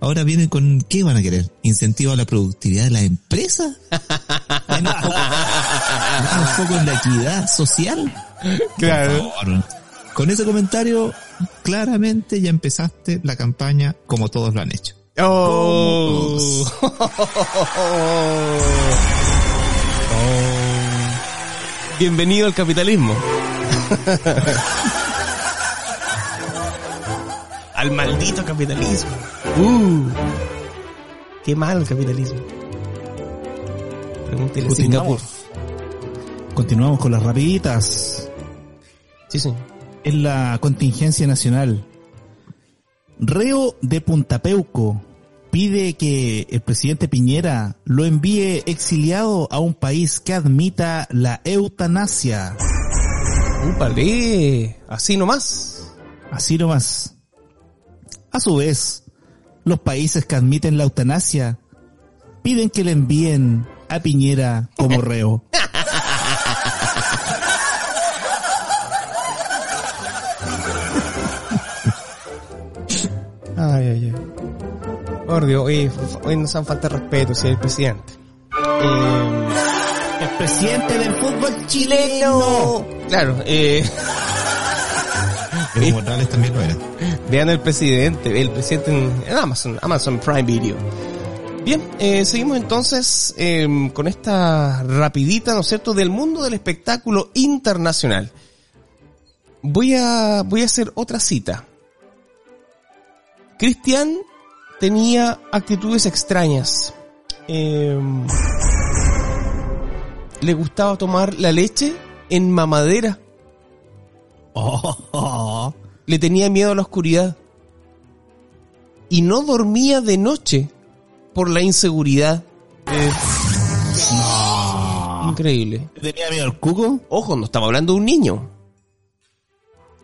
Ahora vienen con, ¿qué van a querer? ¿Incentivo a la productividad de la empresa? ¿Van un poco en la equidad social? Claro. Con ese comentario, claramente ya empezaste la campaña como todos lo han hecho. Oh. Bienvenido al capitalismo. al maldito capitalismo. Uh. Qué mal el capitalismo. Pregúntele a Singapur. Continuamos. Con las rapiditas. Sí, sí. En la contingencia nacional. Reo de Puntapeuco pide que el presidente Piñera lo envíe exiliado a un país que admita la eutanasia. Úpale. Así nomás. Así nomás. A su vez, los países que admiten la eutanasia piden que le envíen a Piñera como reo. Ay, ay, ay. Por Dios, hoy, hoy nos han falta respeto, si el presidente. Eh, El presidente del fútbol chileno. claro, eh, Evo Morales también lo era. vean el presidente, el presidente en, en Amazon, Amazon Prime Video. Bien, eh, seguimos entonces eh, con esta rapidita, ¿no es cierto?, del mundo del espectáculo internacional. Voy a, voy a hacer otra cita. Cristian tenía actitudes extrañas. Eh, le gustaba tomar la leche en mamadera. Oh, Le tenía miedo a la oscuridad. Y no dormía de noche por la inseguridad. Eh, Increíble. ¿Tenía miedo al cuco? Ojo, no estamos hablando de un niño.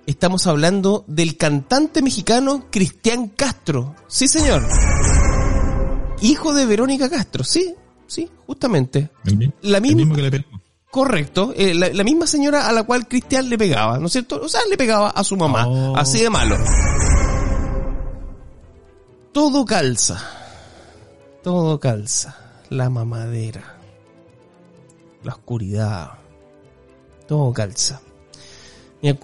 Estamos hablando del cantante mexicano Cristian Castro. Sí, señor. Hijo de Verónica Castro. Sí, sí, justamente. El, mi- La el misma- mismo que le pegó. Correcto. eh, la, la misma señora a la cual Cristian le pegaba, ¿no es cierto? O sea, le pegaba a su mamá. Oh. Así de malo. Todo calza. Todo calza. La mamadera. La oscuridad. Todo calza.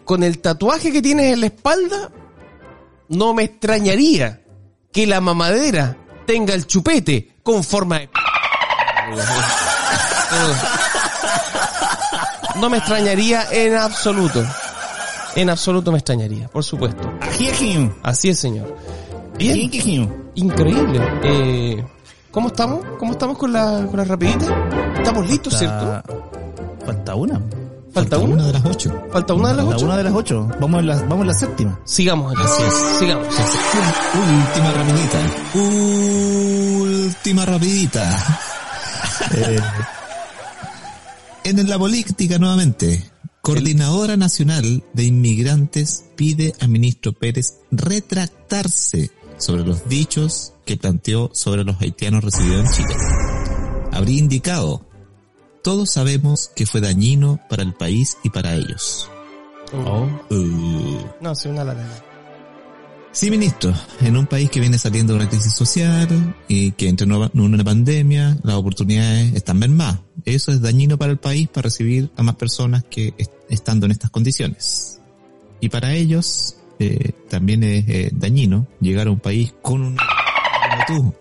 Con el tatuaje que tienes en la espalda, no me extrañaría que la mamadera tenga el chupete con forma de... No me extrañaría en absoluto. En absoluto me extrañaría, por supuesto. Así es, señor. Bien, increíble. Eh, ¿Cómo estamos? ¿Cómo estamos con la, con la rapidita? Estamos listos, ¿cierto? Falta una. ¿Falta una una? de las ocho. ¿Falta una de las Falta ocho? una de las ocho. Vamos en la, vamos en la séptima. Sigamos aquí. Así es. Sigamos. Última rapidita. Última rapidita. Eh, en la política nuevamente. Coordinadora Nacional de Inmigrantes pide a ministro Pérez retractarse sobre los dichos que planteó sobre los haitianos recibidos en Chile. Habría indicado, todos sabemos que fue dañino para el país y para ellos. Oh. Uh. No, sí, una lana. Sí, ministro, en un país que viene saliendo de una crisis social y que entre en una- en una pandemia, las oportunidades están mermadas. Eso es dañino para el país para recibir a más personas que est- estando en estas condiciones. Y para ellos eh, también es eh, dañino llegar a un país con un... como tú.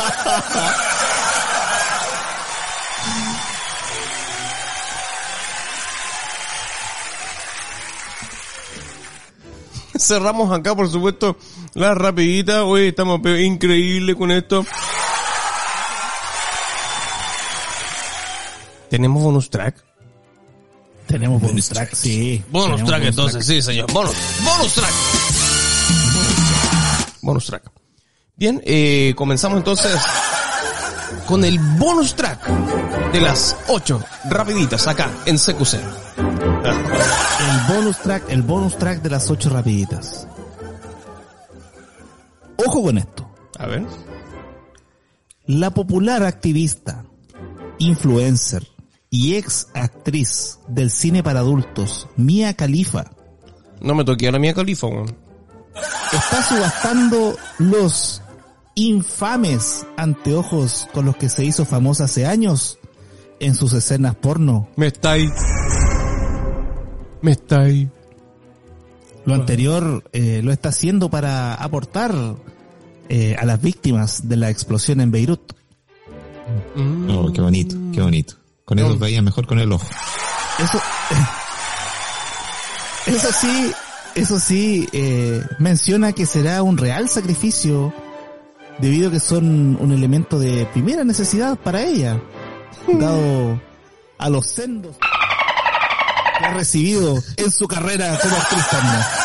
Cerramos acá, por supuesto, la rapidita. Hoy estamos increíble con esto. Tenemos bonus track. Tenemos bonus track, sí. Bonus track entonces, sí, señor. Bonus, bonus track. Bonus track. Bien, eh, comenzamos entonces con el bonus track de las 8 rapiditas acá en CQC. El bonus track, el bonus track de las ocho rapiditas. Ojo con esto. A ver. La popular activista, influencer, y ex actriz del cine para adultos, Mia Khalifa, No me toqué a la mía califa, weón. está subastando los infames anteojos con los que se hizo famosa hace años en sus escenas porno. Me está ahí. Me está ahí. Lo anterior eh, lo está haciendo para aportar eh, a las víctimas de la explosión en Beirut. Oh, qué bonito, qué bonito. Con eso veía mejor con el ojo. Eso, eso sí, eso sí, eh, menciona que será un real sacrificio debido a que son un elemento de primera necesidad para ella, dado a los sendos que ha recibido en su carrera como actriz porno.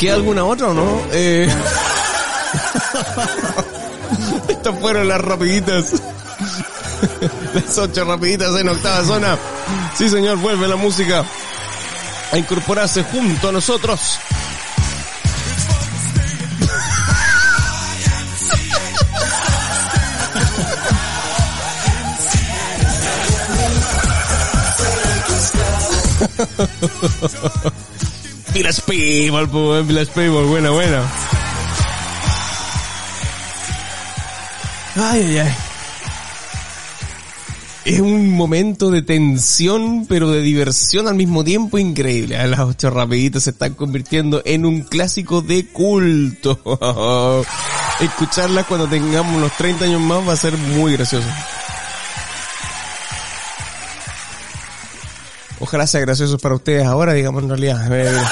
¿Queda alguna otra o no? Eh... Estas fueron las rapiditas. Las ocho rapiditas en octava zona. Sí, señor, vuelve la música a incorporarse junto a nosotros. Buena, buena. Ay, ay, ay. Es un momento de tensión, pero de diversión al mismo tiempo increíble. A Las ocho rapiditas se están convirtiendo en un clásico de culto. Escucharlas cuando tengamos unos 30 años más va a ser muy gracioso. Ojalá sea gracioso para ustedes ahora, digamos en realidad. Eh,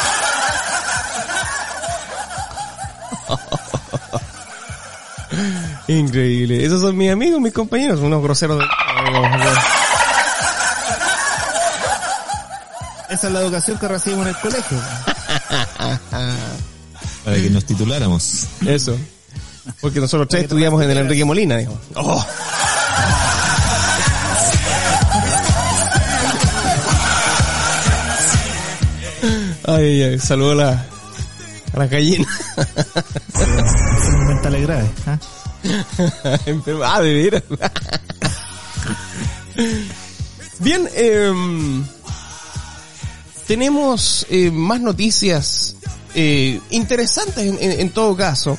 Increíble. Esos son mis amigos, mis compañeros, unos groseros de... Esa es la educación que recibimos en el colegio. Para que nos tituláramos. Eso. Porque nosotros tres estudiamos en el Enrique Molina, digo. Oh. Ay, ay. Saludo a la, a la gallina. Mentales graves. ¿ah? Ah, de veras. Bien, em, tenemos eh, más noticias eh, interesantes en, en- en todo caso,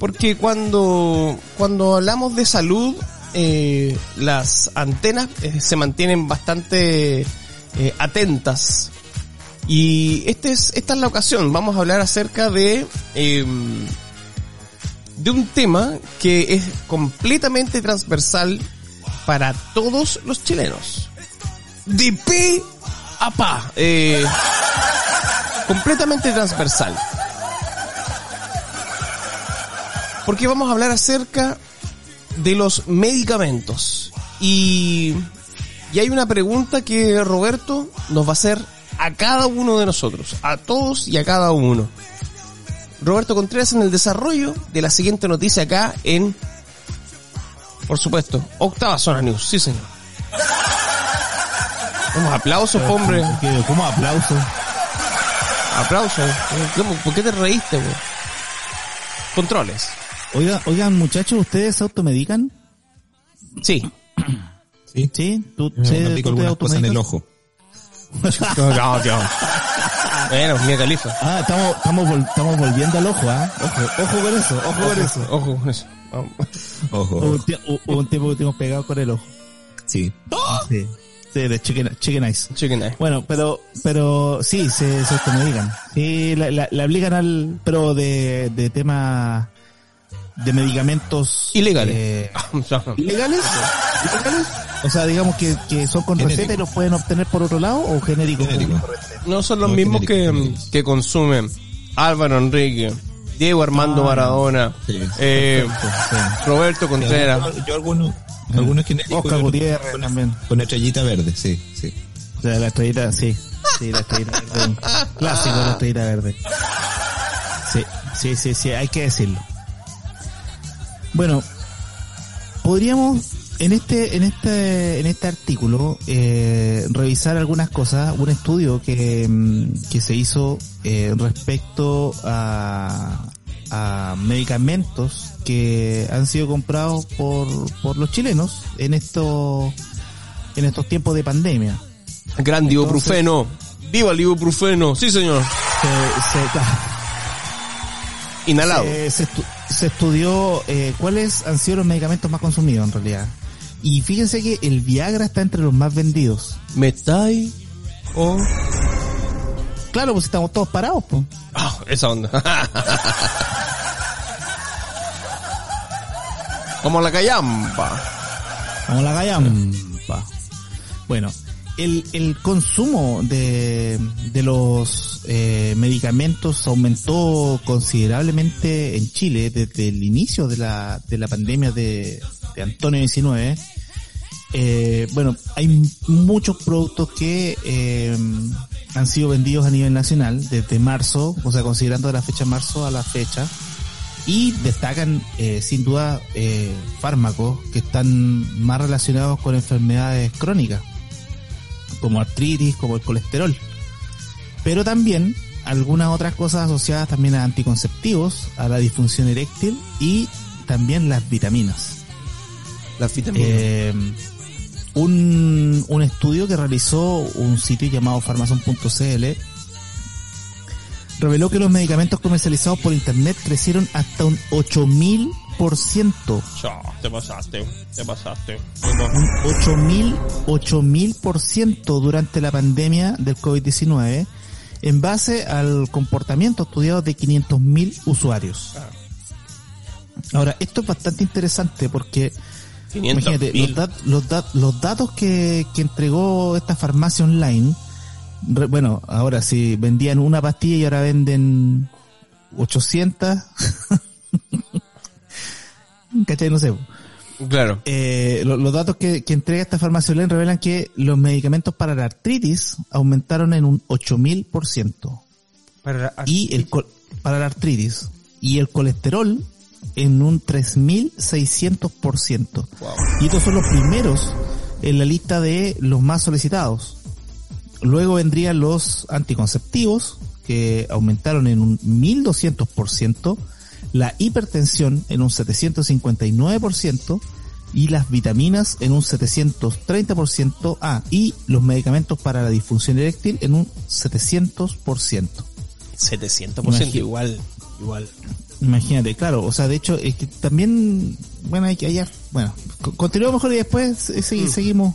porque cuando, cuando hablamos de salud, eh, las antenas eh, se mantienen bastante eh, atentas. Y este es, esta es la ocasión, vamos a hablar acerca de... em, de un tema que es completamente transversal para todos los chilenos. De pe a pa. eh, completamente transversal. Porque vamos a hablar acerca de los medicamentos. Y, y hay una pregunta que Roberto nos va a hacer a cada uno de nosotros. A todos y a cada uno. Roberto Contreras en el desarrollo de la siguiente noticia acá en, por supuesto, Octava Zona News. Sí, señor. Unos aplausos, hombre. ¿Qué- ¿Cómo aplauso? Aplausos. ¿Cómo? ¿Por qué te reíste, güey? Controles. Oiga, oigan, muchachos, ¿ustedes se automedican? Sí. Sí. ¿Sí? ¿Tú, aplico tú te cosas en el automedicas? ojo. No, no, no. Bueno, Mia Califa. Ah, estamos, estamos, vol- estamos volviendo al ojo, ¿ah? Ojo, ojo con eso, ojo con eso. Ojo con eso. Vamos. Ojo. Hubo un, tie- hubo un tiempo que estuvimos pegados con el ojo. Sí. Sí. Sí, de chicken, chicken eyes. Chicken eye. Bueno, pero, pero sí, se, se automedican. Sí, la, la, la obligan al, pero de, de tema de medicamentos Ilegales. eh, ¿Ilegales? ¿Ilegales? O sea, digamos que, que son con Genérico. receta y los pueden obtener por otro lado o genéricos. Genérico. No son los No, mismos que, genérico, que consumen Álvaro Enrique, Diego Armando Ah, Maradona, Sí. eh, Sí. Roberto Contreras. Yo, yo algunos, algunos genéricos. Oscar Gutiérrez con, también. con estrellita verde, sí, sí. O sea, la estrellita, sí. Sí, la estrellita verde. Clásico la estrellita verde. Sí, sí, sí, sí, hay que decirlo. Bueno, podríamos en este, en este, en este artículo eh, revisar algunas cosas, un estudio que, mm, que se hizo eh, respecto a, a medicamentos que han sido comprados por, por los chilenos en estos en estos tiempos de pandemia. Gran ibuprofeno. Viva el ibuprofeno. Sí, señor. Se, se- Inhalado. se, se estu- se estudió eh, cuáles han sido los medicamentos más consumidos en realidad. Y fíjense que el Viagra está entre los más vendidos. Metai. Oh. Claro, pues estamos todos parados, pues. Ah, esa onda. Como la callampa. A la gallampa. Bueno, el, el consumo de, de los eh, medicamentos aumentó considerablemente en Chile desde el inicio de la, de la pandemia de, de Antonio 19. Eh, bueno, hay muchos productos que eh, han sido vendidos a nivel nacional desde marzo, o sea, considerando de la fecha marzo a la fecha y destacan eh, sin duda eh, fármacos que están más relacionados con enfermedades crónicas como artritis, como el colesterol pero también algunas otras cosas asociadas también a anticonceptivos, a la disfunción eréctil y también las vitaminas. Las vitaminas. Un, un estudio que realizó un sitio llamado farmazon.cl reveló que los medicamentos comercializados por internet crecieron hasta un 8000%. Chao, te pasaste. Te pasaste. Un 8000, 8000% durante la pandemia del COVID-19 en base al comportamiento estudiado de 500.000 usuarios. Ahora, esto es bastante interesante porque 500 Imagínate, los, dat- los, dat- los datos que, que entregó esta farmacia online, re- bueno, ahora si vendían una pastilla y ahora venden 800, ¿cachai? No sé. Claro. Eh, lo- los datos que, que entrega esta farmacia online revelan que los medicamentos para la artritis aumentaron en un 8000% y el col- para la artritis y el colesterol en un 3600%. Wow. Y estos son los primeros en la lista de los más solicitados. Luego vendrían los anticonceptivos, que aumentaron en un 1200%, la hipertensión en un 759% y las vitaminas en un 730%, ah, y los medicamentos para la disfunción eréctil en un 700%. 700% Imagínate. igual. Igual. Imagínate, claro, o sea, de hecho, es que también, bueno, hay que hallar, bueno, co- continuamos mejor y después eh, segui- seguimos,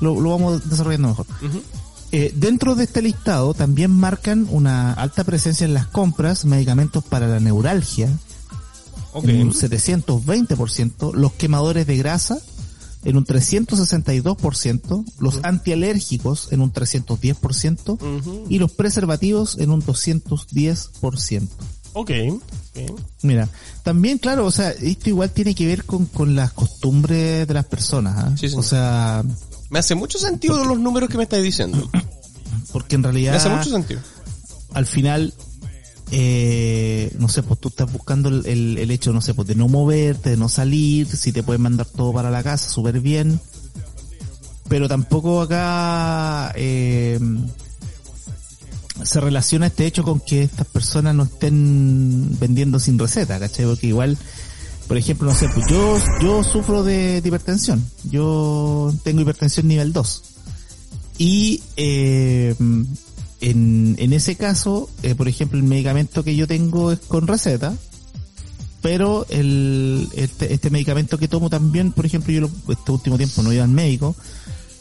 lo, lo vamos desarrollando mejor. Eh, dentro de este listado también marcan una alta presencia en las compras, medicamentos para la neuralgia, en un 720%, los quemadores de grasa en un 362%, los antialérgicos en un 310% Ujú. y los preservativos en un 210%. Ok. ok. Mira, también, claro, o sea, esto igual tiene que ver con, con las costumbres de las personas, ¿ah? Sí. O sea, Me hace mucho sentido los números que me estáis diciendo. porque en Me realidad, hace mucho sentido. al final, eh, no sé, pues tú estás buscando el, el, el hecho, no sé, pues de no moverte, de no salir, si te pueden mandar todo para la casa, súper bien. Pero tampoco acá, eh, se relaciona este hecho con que estas personas no estén vendiendo sin receta, ¿cachai? Porque igual, por ejemplo, no sé, pues yo, yo sufro de, hipertensión. Yo tengo hipertensión nivel 2. Y eh, en, en ese caso, eh, por ejemplo, el medicamento que yo tengo es con receta, pero el, este, este medicamento que tomo también, por ejemplo, yo lo- este último tiempo no iba al médico,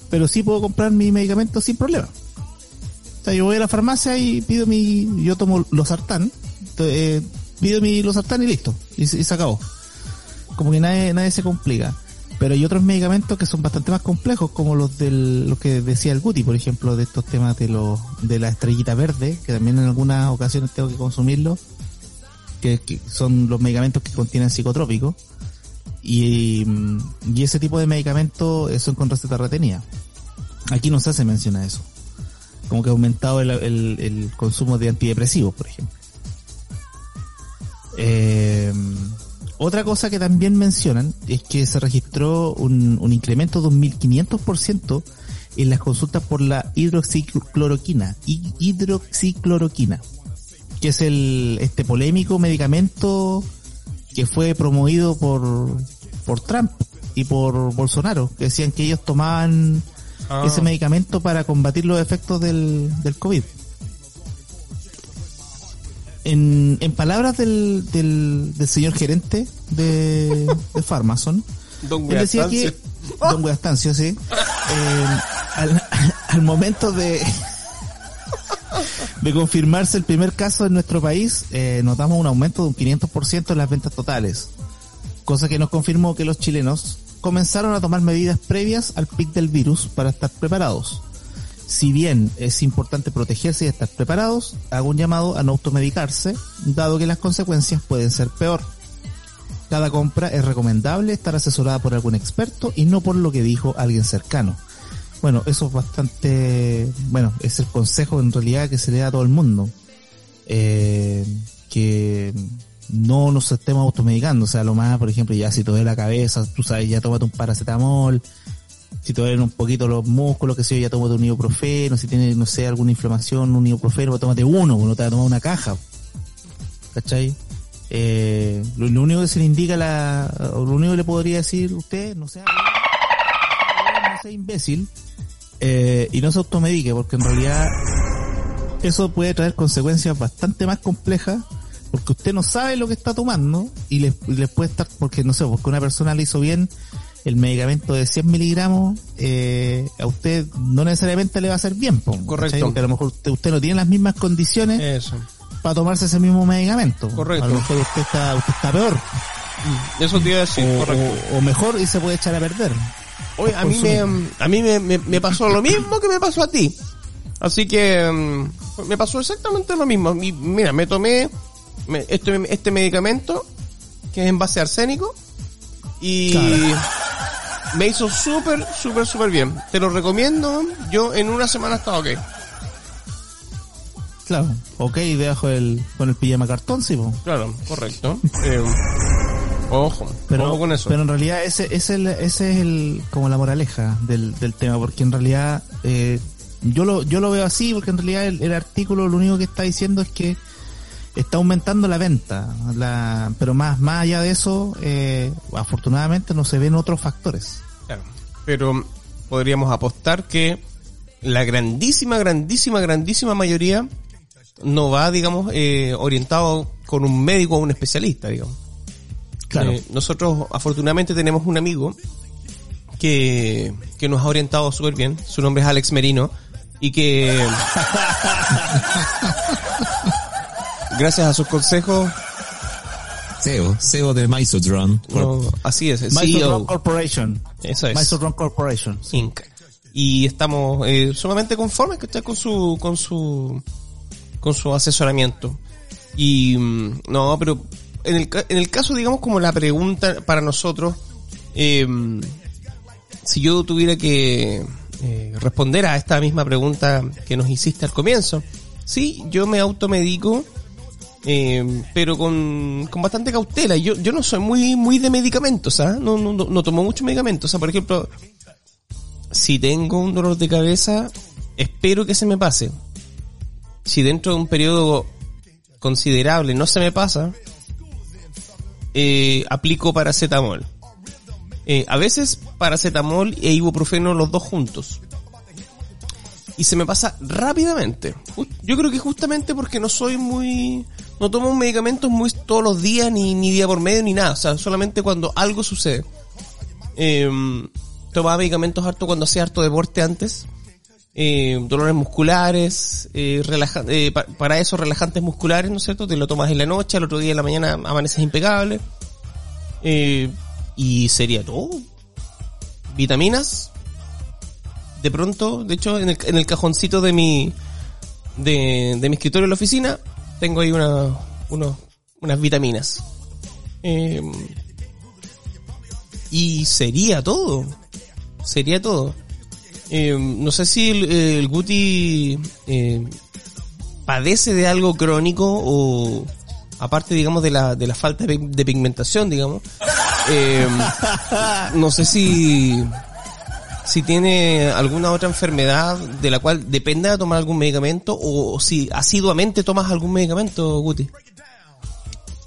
pero sí puedo comprar mi medicamento sin problema. Sea, yo voy a la farmacia y pido mi, yo tomo losartán, eh, pido mi losartán y listo, y, se- acabó. Como que nadie, nadie se complica. Pero hay otros medicamentos que son bastante más complejos, como los del, lo que decía el Guti, por ejemplo, de estos temas de los, de la estrellita verde, que también en algunas ocasiones tengo que consumirlo, que, son los medicamentos que contienen psicotrópicos. Y, y ese tipo de medicamentos eh, son con receta retenida. Aquí no se hace mención a eso. Como que ha aumentado el, el, consumo de antidepresivos, por ejemplo. Eh, otra cosa que también mencionan es que se registró un, un incremento de un 1500% en las consultas por la hidroxicloroquina, hi- hidroxicloroquina, que es el este polémico medicamento que fue promovido por por Trump y por Bolsonaro, que decían que ellos tomaban Ah. ese medicamento para combatir los efectos del, del COVID. En, en palabras del, del, del señor gerente de, de Pharmason, Don él decía que, don Guastancio, sí, eh, al, al momento de, de confirmarse el primer caso en nuestro país, eh, notamos un aumento de un 500% en las ventas totales, cosa que nos confirmó que los chilenos comenzaron a tomar medidas previas al pic del virus para estar preparados. Si bien es importante protegerse y estar preparados, hago un llamado a no automedicarse, dado que las consecuencias pueden ser peor. Cada compra es recomendable estar asesorada por algún experto y no por lo que dijo alguien cercano. Bueno, eso es bastante, bueno, es el consejo en realidad que se le da a todo el mundo. Eh, que no nos estemos automedicando, o sea, lo más, por ejemplo, ya si te duele la cabeza, tú sabes, ya tómate un paracetamol, si te duelen un poquito los músculos, que sé yo, ya tómate un ibuprofeno, si tienes, no sé, alguna inflamación, un ibuprofeno, tómate uno, no te vas a tomar una caja. ¿Cachai? Eh, lo, único que se le indica, la, lo único que le podría decir usted, no sea, no sea imbécil, eh, y no se automedique, porque en realidad eso puede traer consecuencias bastante más complejas, porque usted no sabe lo que está tomando, y le, y le puede estar, porque no sé, porque una persona le hizo bien el medicamento de 100 miligramos, eh, a usted no necesariamente le va a hacer bien, Correcto. Porque a lo mejor usted, usted no tiene las mismas condiciones Eso. para tomarse ese mismo medicamento. Correcto. A lo mejor usted está, usted está peor. Eso te iba a decir, o, correcto. o- o mejor y se puede echar a perder. Oye, a mí, me, a mí me, me, me pasó lo mismo que me pasó a ti. Así que mm, me pasó exactamente lo mismo. Mi- mira, me tomé este, este medicamento que es en base a arsénico y me hizo súper, súper, súper bien. Te lo recomiendo. Yo en una semana estaba ok. Claro. Ok, debajo del, con el pijama cartón, sí, po. Claro, correcto. Eh, ojo, Pero, ojo con eso. pero en realidad ese, ese, es el- ese es el, como la moraleja del, del tema, porque en realidad, eh, yo lo, yo lo veo así, porque en realidad el, el artículo lo único que está diciendo es que está aumentando la venta, la, pero más, más allá de eso, eh, afortunadamente no se ven otros factores. Claro. Pero podríamos apostar que la grandísima, grandísima, grandísima mayoría no va, digamos, eh, orientado con un médico o un especialista, digamos. Claro. Eh, nosotros afortunadamente tenemos un amigo que, que nos ha orientado súper bien. Su nombre es Alex Merino y que gracias a sus consejos, CEO, CEO de Mysodron. no, así es, CEO, Rock Corporation. eso es. Mysore Rock Corporation. Inc. Y estamos eh, sumamente conformes que con su con su con su asesoramiento. Y mm, no, pero en el, ca- en el caso, digamos, como la pregunta para nosotros, eh, si yo tuviera que eh, responder a esta misma pregunta que nos hiciste al comienzo, sí, yo me automedico, eh, pero con, con bastante cautela. Yo, yo no soy muy, muy de medicamentos, ¿ah? No, no, no, no tomo mucho medicamentos. O sea, por ejemplo, si tengo un dolor de cabeza, espero que se me pase. Si dentro de un periodo considerable no se me pasa, eh, aplico paracetamol. Eh, a veces paracetamol e ibuprofeno los dos juntos. Y se me pasa rápidamente. Yo creo que justamente porque no soy muy... No tomo medicamentos muy todos los días, ni, ni día por medio, ni nada. O sea, solamente cuando algo sucede. Eh, tomaba medicamentos harto cuando hacía harto deporte antes. Eh, dolores musculares, eh, relaja- eh, pa- para esos relajantes musculares, ¿no es cierto? Te lo tomas en la noche, al otro día en la mañana amaneces impecable. Eh, y sería todo. Vitaminas. De pronto, de hecho, en el, en el cajoncito de mi, de, de mi escritorio en la oficina, tengo ahí una, unos, unas vitaminas. Eh, y sería todo. Sería todo. Eh, no sé si el, Guti eh, padece de algo crónico o, aparte, digamos, de la, de la falta de, pigmentación, digamos, no sé si, si tiene alguna otra enfermedad de la cual dependa de tomar algún medicamento o, si asiduamente tomas algún medicamento, Guti.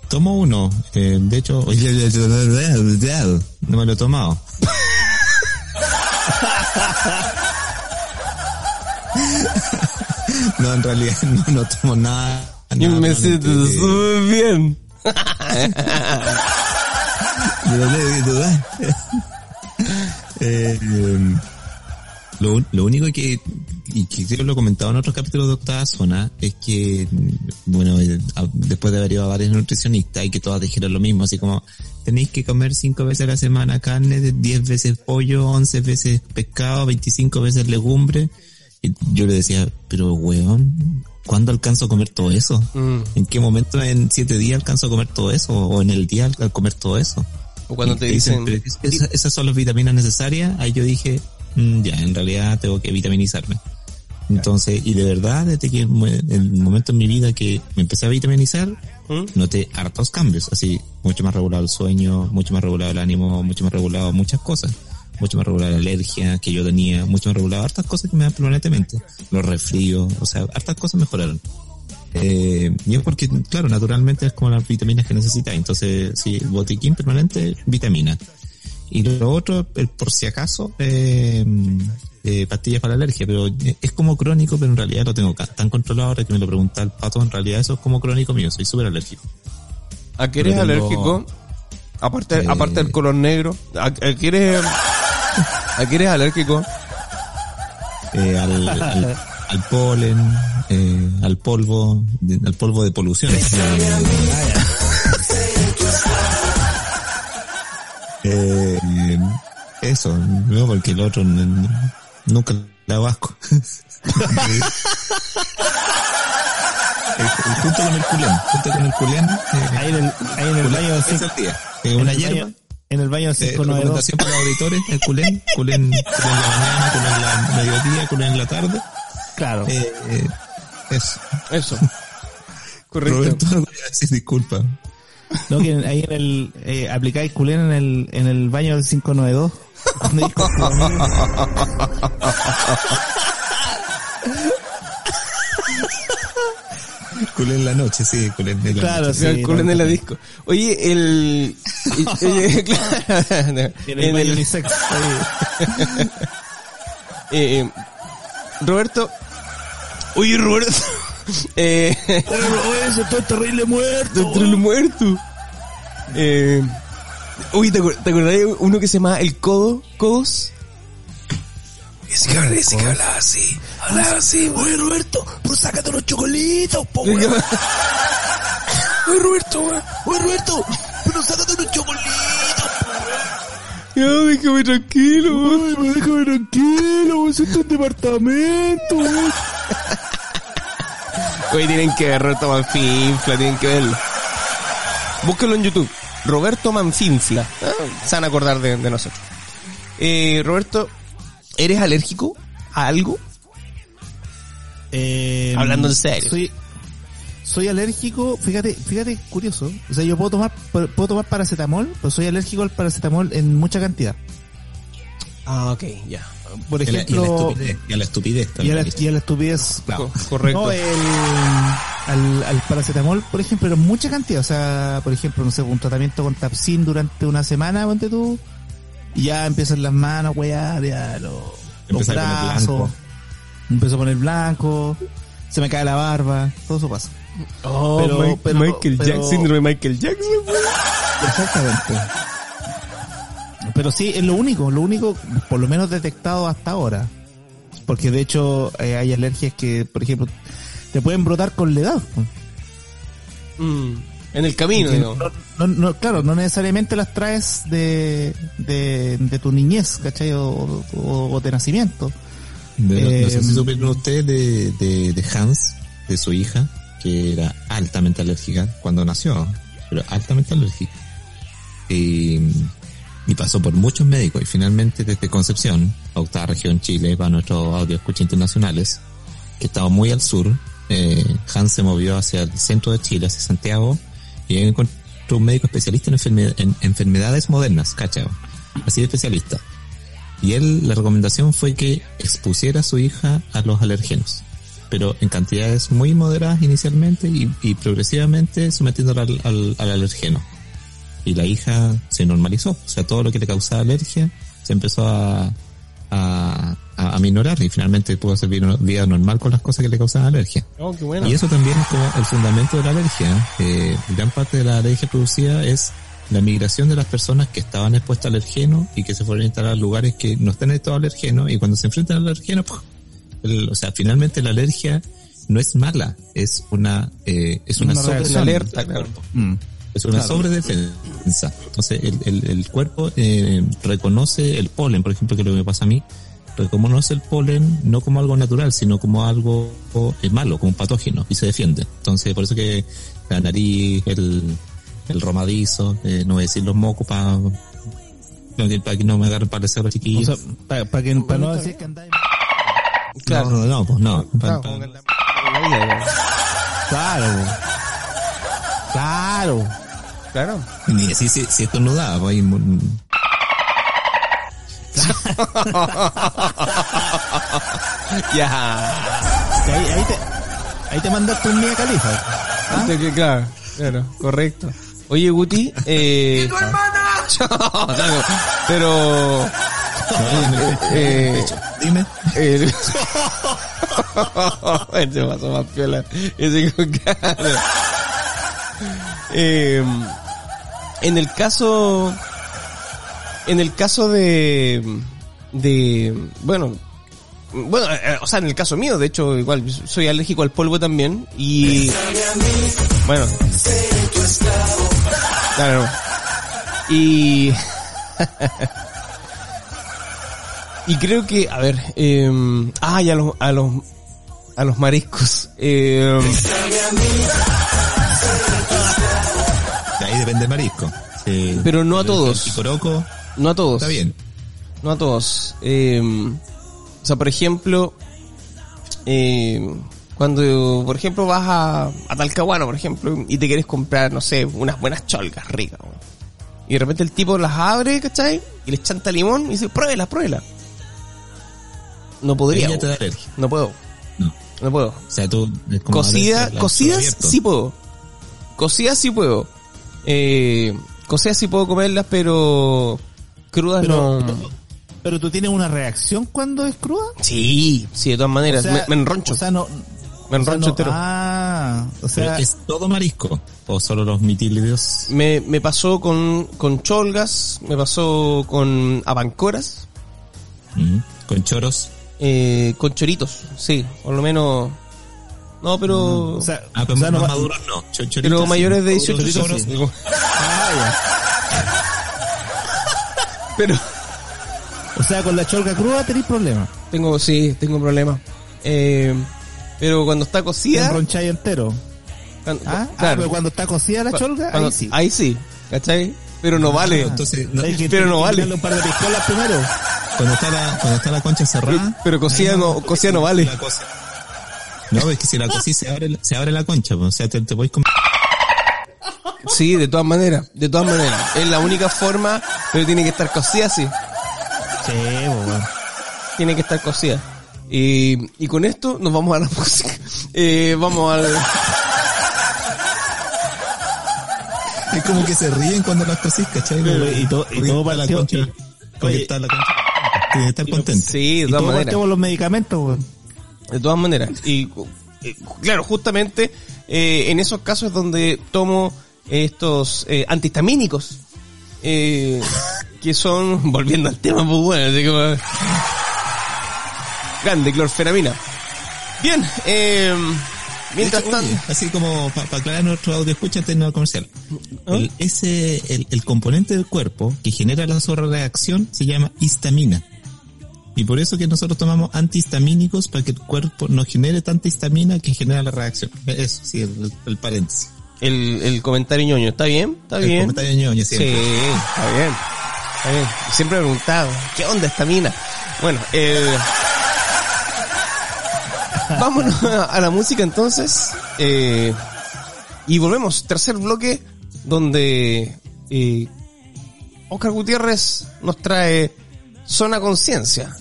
Tomo uno, eh, de hecho, no me lo he tomado. no, en realidad no, no tomo nada. Yo me siento súper bien. Eh, lo, lo único que, y que creo lo he comentado en otros capítulos de Octava Zona, es que, bueno, eh, después de haber ido a varios nutricionistas y que todas dijeron lo mismo, así como, tenéis que comer cinco veces a la semana carne, de 10 veces pollo, 11 veces pescado, 25 veces legumbre. Y yo le decía, pero weón, ¿cuándo alcanzo a comer todo eso? Mm. ¿En qué momento en siete días alcanzo a comer todo eso? ¿O en el día al- comer todo eso? O cuando te dicen, "Pero es- esa- esas son las vitaminas necesarias, ahí yo dije, "Mm, ya, en realidad tengo que vitaminizarme. Entonces, y de verdad, desde que el momento en mi vida que me empecé a vitaminizar, ¿Mm? noté hartos cambios, así, mucho más regulado el sueño, mucho más regulado el ánimo, mucho más regulado muchas cosas, mucho más regulada la alergia que yo tenía, mucho más regulado hartas cosas que me dan permanentemente, los resfríos, o sea, hartas cosas mejoraron. Eh, y es porque, claro, naturalmente es como las vitaminas que necesitas. Entonces, sí, botiquín permanente, vitamina. Y lo otro, el por si acaso, eh, eh, pastillas para la alergia, pero es como crónico, pero en realidad lo tengo tan controlado ahora que me lo pregunta el pato, en realidad eso es como crónico mío, soy súper alérgico. ¿a qué eres tengo- alérgico? Aparte, Eh, aparte del color negro, ¿a, a qué eres, a qué eres alérgico? Eh, al, al, al polen, eh, al polvo, de- al polvo de polución. Eh, eso, no, porque el otro nunca le hago asco. Eh, junto con el culén, junto con el culén, eh, Ahí en el, ahí en el baño de es cinco- el día. Eh, en una el baño- en el baño eh, 592. recomendación para los auditores, el culén, culén, culén en la mañana, culén en la mediodía, culén en la tarde. Claro. Eh, eh, eso. Eso. Correcto. Roberto, voy a decir disculpa. No, que en- ahí en el, eh, aplicáis culén en el, en el baño del 592. Cuando dijo que tu amigo- Culé en la noche, sí, culé en la Claro, noche. sí. el culo en no, la no. disco. Oye, el... oye, claro, En el en baño el- unisex. eh, eh, Roberto... Oye, Roberto... eh, Oye, ese todo terrible muerto. Del muerto. Eh, uy, ¿te, acuer- ¿te acordás de uno que se llama El Codo? ¿Codos? Ese que ese que hablaba así. Hablaba así. Oye, Roberto, pues sácate unos chocolitos, po, Oye, Roberto, weón. Oye, Roberto, pero sácate unos chocolitos, Ya, déjame tranquilo, weón. Déjame tranquilo, weón. Esto es un departamento, weón. Oye, tienen que ver Roberto Manfinfla, tienen que verlo. Búsquenlo en YouTube. Roberto Manfinfla. Ah, se van a acordar de, de nosotros. Eh, Roberto, ¿eres alérgico a algo? Eh, Hablando en serio. Soy, soy alérgico, fíjate, fíjate, curioso. O sea, yo puedo tomar, puedo tomar paracetamol, pero soy alérgico al paracetamol en mucha cantidad. Ah, ok, ya. Por Y a la- y a la ejemplo, estupidez, y a la estupidez y a también. la, y a la estupidez. Co- correcto. No, el, al, al paracetamol, por ejemplo, en mucha cantidad. O sea, por ejemplo, no sé, un tratamiento con Tapsin durante una semana, ponte tú, y ya empiezan las manos, weá, ya los, los Empieza a poner brazos, blanco. empiezo a poner blanco, se me cae la barba, todo eso pasa. Oh, Pero- pero- Michael pero- Jackson, síndrome de Michael Jackson. Exactamente. Pero sí, es lo único, lo único, por lo menos detectado hasta ahora. Porque de hecho eh, hay alergias que, por ejemplo, te pueden brotar con la edad. Mm, en el camino, no, no- no- claro, no necesariamente las traes de, de, de tu niñez, ¿cachai? O, o- o de nacimiento. De- no, no sé Eh, si supieron ustedes de, de, de Hans, de su hija, que era altamente alérgica cuando nació, pero altamente alérgica. Y, y pasó por muchos médicos y finalmente desde Concepción, octava región Chile, para nuestros audio internacionales, que estaba muy al sur, eh, Hans se movió hacia el centro de Chile, hacia Santiago, Y encontró un médico especialista en, enferme- en enfermedades modernas, ¿cachai? Así de especialista. Y él, la recomendación fue que expusiera a su hija a los alergenos, pero en cantidades muy moderadas inicialmente y, progresivamente sometiéndola al alergeno. Y la hija se normalizó, o sea, todo lo que le causaba alergia se empezó a, a, a, a minorar y finalmente pudo hacer vida vida normal con las cosas que le causaban alergia. Oh, qué bueno. Y eso también es como el fundamento de la alergia. Eh, gran parte de la alergia producida es la migración de las personas que estaban expuestas al alergeno y que se fueron a instalar a lugares que no están en estado alergeno y cuando se enfrentan al alergeno, o sea, finalmente la alergia no es mala, es una, eh, es una, Una reacción. alerta, claro. Mm. Es una Claro. sobredefensa. Entonces, el, el, el cuerpo eh, reconoce el polen, por ejemplo, que es lo que me pasa a mí, reconoce el polen no como algo natural, sino como algo eh, malo, como un patógeno, y se defiende. Entonces, por eso que la nariz, el, el romadizo, eh, no voy a decir los mocos para para que no me agarren para los O sea, para que, para no decir que andáis... Claro. No, no, no, pues no. Claro. Claro. Claro. Claro. Ni decir si, si estornudaba, pues ahí, ya. Ahí, ahí te, ahí te mandaste un Mia Califa. Este que- Claro, claro, correcto. Oye, Guti, eh... pero... Eh, dime. eh, Ese pasó más piola. Ese con cara. Eh, en el caso... En el caso de... De... Bueno... Bueno, eh, o sea, en el caso mío, de hecho, igual, soy alérgico al polvo también. Y... Bueno. Claro. Y... y creo que, a ver, eh, ah, y a los, a los, a los mariscos. Eh, depende el marisco. Pero no a todos. Picoroco, no a todos. está bien. No a todos. Eh, o sea, por ejemplo, eh, cuando, por ejemplo, vas a, a Talcahuano, por ejemplo, y te quieres comprar, no sé, unas buenas cholgas ricas, y de repente el tipo las abre, ¿cachai? Y les chanta limón y dice, pruébela, pruébela. No podría. Ella te da weón. alergia. No puedo, No. no puedo. O sea, tú... Cocida, cocidas sí puedo. Cocidas sí puedo. Eh, cocidas sí puedo comerlas, pero crudas Pero, no. pero tú tienes una reacción cuando es cruda. Sí, sí, de todas maneras. O sea, me, me enroncho. O sea, no. me o sea, enroncho no- entero. Ah, o Pero sea, ¿Es todo marisco? ¿O solo los mitílidos? Me, me pasó con, con cholgas, me pasó con abancoras, Ujú. ¿Con choros? eh, con choritos, sí, por lo menos. No, pero. o sea, Ah, pero o sea, no va- maduros no. Cho- choritos pero mayores de 18 Choritos choros. sí. Digo, Ah, Pero. O sea, con la cholga cruda tenéis problemas. tengo, sí, tengo un problema. Eh, pero cuando está cocida. enroncháis entero. cuando- Ah, ah, claro. pero cuando está cocida la cholga, Cuando- ahí sí. Ahí sí, ¿cachai? Pero no vale. Entonces, no- que- pero no vale. un par de piscolas primero. cuando, está la, cuando está la concha cerrada... Pero- pero cocida no- cocida no vale. la cosa- No, es que si la cocís se abre, se abre la concha, pues, o sea, te, te podéis comer. Sí, de todas maneras, de todas maneras. Es la única forma, pero tiene que estar cocida así. Sí, pues, bueno. tiene que estar cocida. Y, y con esto nos vamos a la música. Eh, vamos al... Es como que se ríen cuando las cocís, ¿cachai? Pero, y todo- y todo está la concha, porque está la concha. Tiene que estar contento. Sí, de todas maneras. los medicamentos, weón. De todas maneras. Y eh, claro, justamente eh, en esos casos es donde tomo estos eh, antihistamínicos. Eh, que son, volviendo al tema, pues bueno, así como... Grande, clorfenamina. Bien, eh, mientras hecho, tanto... oye, así como para aclarar nuestro audio escucha términos comercial. El, ese, el, el componente del cuerpo que genera la sobrereacción se llama histamina. Y por eso que nosotros tomamos antihistamínicos para que el cuerpo no genere tanta histamina que genera la reacción. Eso sí, el, paréntesis. El, el, comentario ñoño, ¿está bien? ¿Está bien? El comentario ñoño, siempre. Sí, está bien. Está bien. Siempre he preguntado, ¿qué onda esta? Bueno, eh, vámonos a la música entonces. Eh, y volvemos, tercer bloque, donde eh, Oscar Gutiérrez nos trae Zona Conciencia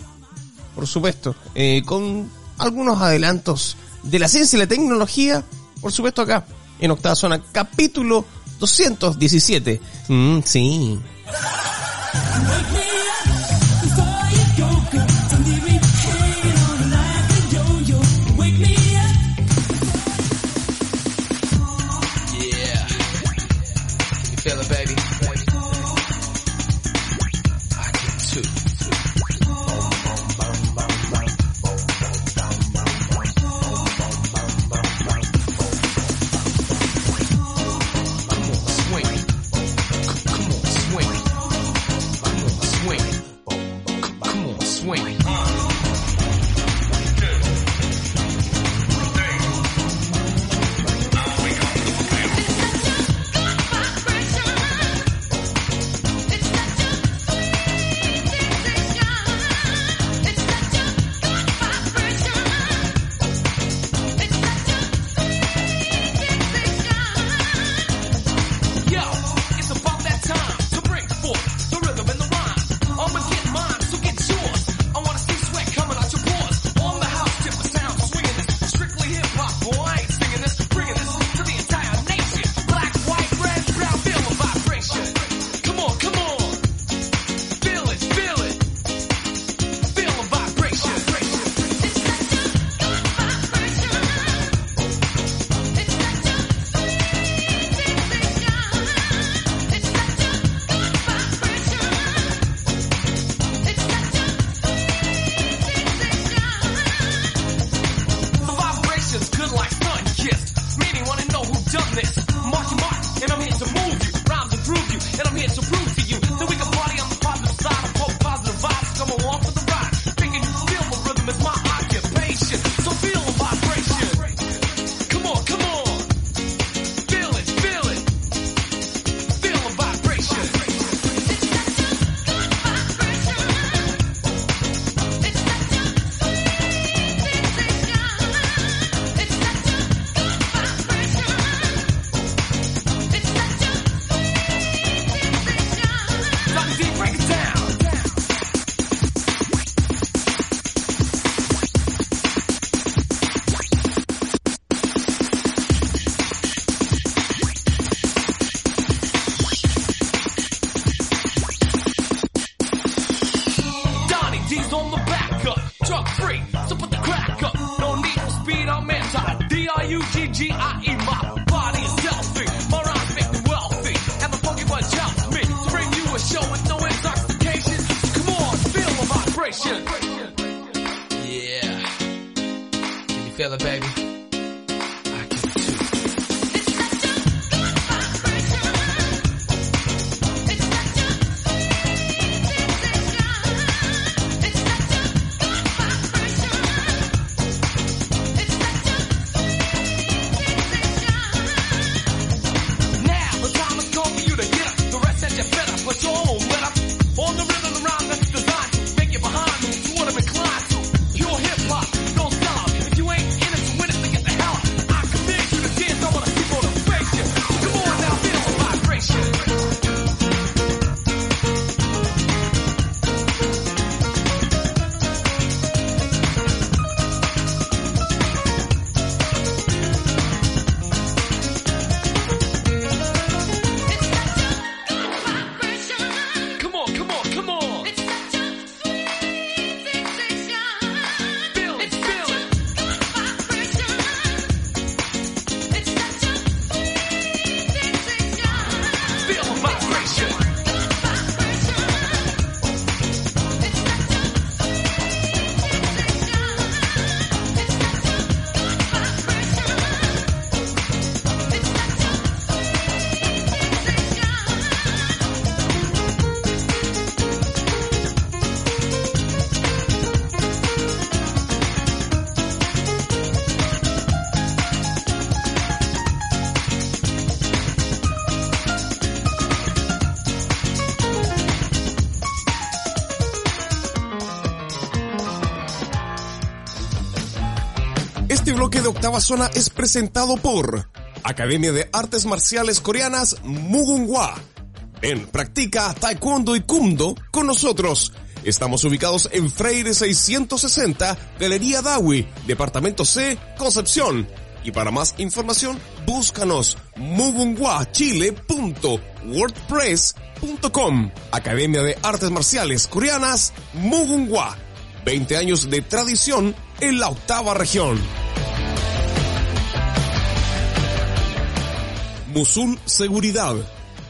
por supuesto, eh, con algunos adelantos de la ciencia y la tecnología, por supuesto acá, en Octava Zona, capítulo 217. Mm, sí. octava zona es presentado por Academia de Artes Marciales Coreanas Mugunghwa. En Practica Taekwondo y Kumdo con nosotros. Estamos ubicados en Freire 660, Galería Dawi, Departamento C, Concepción. Y para más información, búscanos mugunguachile.wordpress.com. Academia de Artes Marciales Coreanas Mugungwa. 20 años de tradición en la octava región. Musul Seguridad.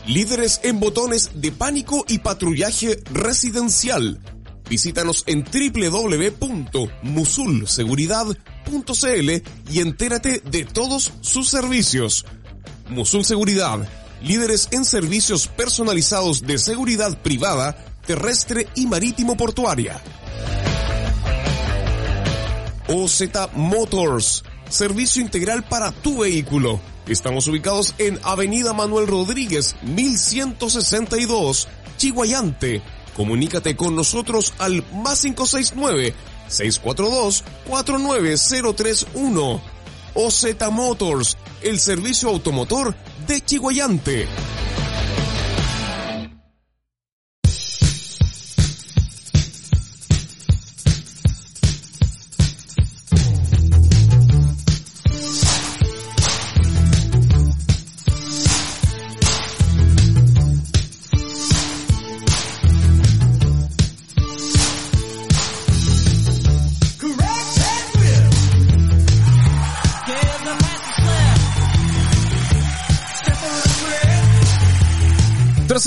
Líderes en botones de pánico y patrullaje residencial. Visítanos en www.musulseguridad.cl y entérate de todos sus servicios. Musul Seguridad. Líderes en servicios personalizados de seguridad privada, terrestre y marítimo portuaria. OZ Motors, servicio integral para tu vehículo. Estamos ubicados en Avenida Manuel Rodríguez, 1162, Chihuayante. Comunícate con nosotros al más 569 642 49031. OZ Motors, el servicio automotor de Chihuayante.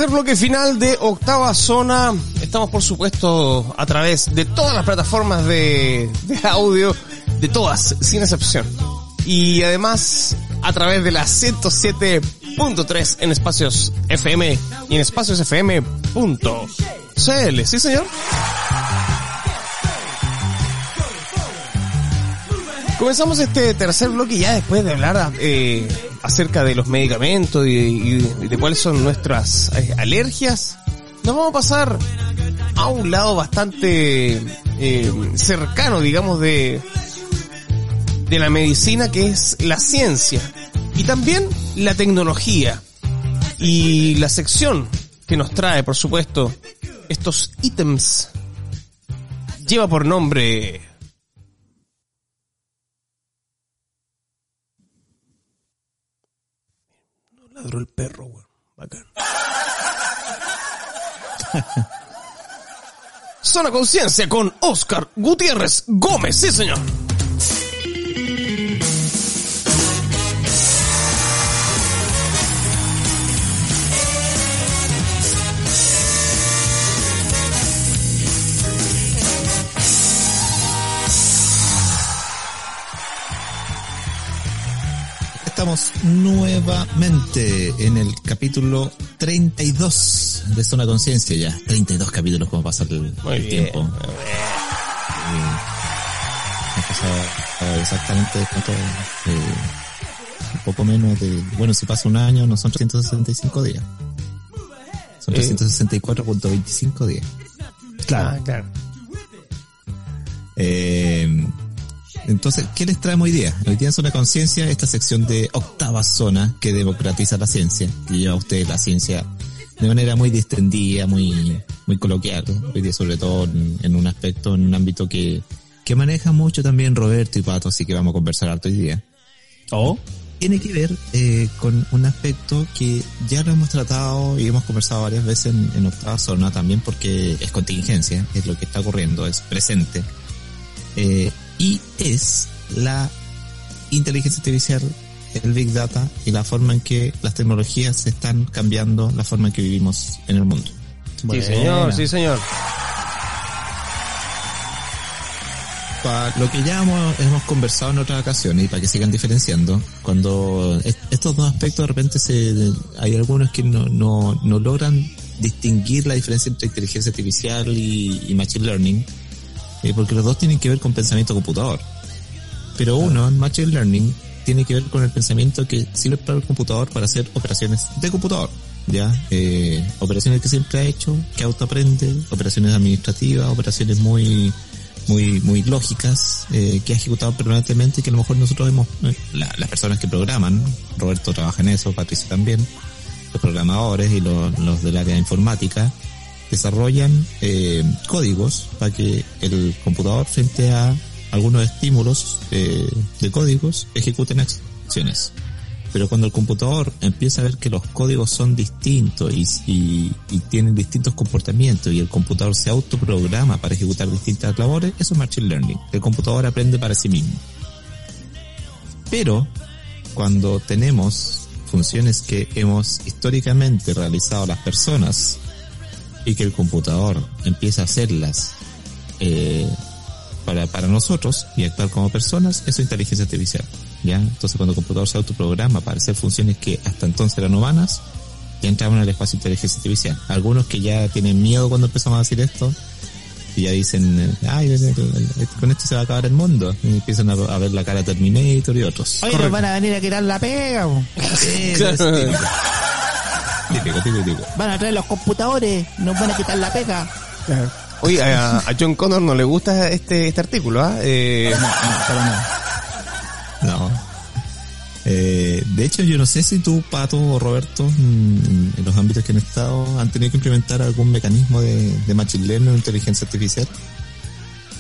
Tercer bloque final de octava zona. Estamos por supuesto a través de todas las plataformas de, de audio, de todas, sin excepción. Y además a través de la 107.3 en espacios FM y en espaciosfm.cl. ¿Sí señor? Comenzamos este tercer bloque ya después de hablar eh, acerca de los medicamentos y, de cuáles son nuestras eh, alergias. Nos vamos a pasar a un lado bastante eh, cercano, digamos, de, de la medicina, que es la ciencia. Y también la tecnología. Y la sección que nos trae, por supuesto, estos ítems lleva por nombre ladró el perro, weón. Bacán. Zona Conciencia con Oscar Gutiérrez Gómez, sí señor. Estamos nuevamente en el capítulo 32 de Zona Conciencia ya. 32 capítulos como pasa el, Muy el bien. tiempo. Eh, exactamente cuánto, eh, un poco menos de, bueno, si pasa un año no son 365 días. Son Eh. 364.25 días. Claro, Ah, claro. Eh, entonces, ¿qué les traemos hoy día? Hoy día en Zona Conciencia, esta sección de octava zona que democratiza la ciencia, que lleva a usted la ciencia de manera muy distendida, muy, muy coloquial. Hoy día, sobre todo en, en un aspecto, en un ámbito que, que maneja mucho también Roberto y Pato, así que vamos a conversar harto hoy día. Oh, Tiene que ver eh, con un aspecto que ya lo hemos tratado y hemos conversado varias veces en, en octava zona también porque es contingencia, es lo que está ocurriendo, es presente. Eh, y es la inteligencia artificial, el big data y la forma en que las tecnologías están cambiando la forma en que vivimos en el mundo. Sí señor, sí señor. Para lo que ya hemos, hemos conversado en otras ocasiones y para que sigan diferenciando, cuando est- estos dos aspectos de repente se, hay algunos que no, no, no logran distinguir la diferencia entre inteligencia artificial y, y machine learning, eh, porque los dos tienen que ver con pensamiento computador. Pero uno, el machine learning, tiene que ver con el pensamiento que sirve para el computador para hacer operaciones de computador. Ya, eh, operaciones que siempre ha hecho, que autoaprende, operaciones administrativas, operaciones muy, muy, muy lógicas, eh, que ha ejecutado permanentemente y que a lo mejor nosotros hemos, eh, la- las personas que programan, Roberto trabaja en eso, Patricia también, los programadores y los, los del área de informática, desarrollan eh, códigos para que el computador frente a algunos estímulos eh, de códigos ejecuten acciones. Pero cuando el computador empieza a ver que los códigos son distintos y, y- y tienen distintos comportamientos y el computador se autoprograma para ejecutar distintas labores, eso es Machine Learning. El computador aprende para sí mismo. Pero cuando tenemos funciones que hemos históricamente realizado las personas y que el computador empieza a hacerlas eh, para, para nosotros y actuar como personas, eso es inteligencia artificial. ¿ya? Entonces cuando el computador se autoprograma para hacer funciones que hasta entonces eran humanas, ya entramos en el espacio de inteligencia artificial. Algunos que ya tienen miedo cuando empezamos a decir esto, y ya dicen, ay, con esto se va a acabar el mundo. Y empiezan a, a ver la cara Terminator y otros. Oye, nos van a venir a quitar la pega. Sí, típico. Típico, típico, van a traer los computadores, nos van a quitar la pega. Oye, a, a John Connor no le gusta este, este artículo, ¿ah? Eh, No. Eh, de hecho, yo no sé si tú, Pato o Roberto, en los ámbitos que han estado, han tenido que implementar algún mecanismo de, de machine learning o inteligencia artificial.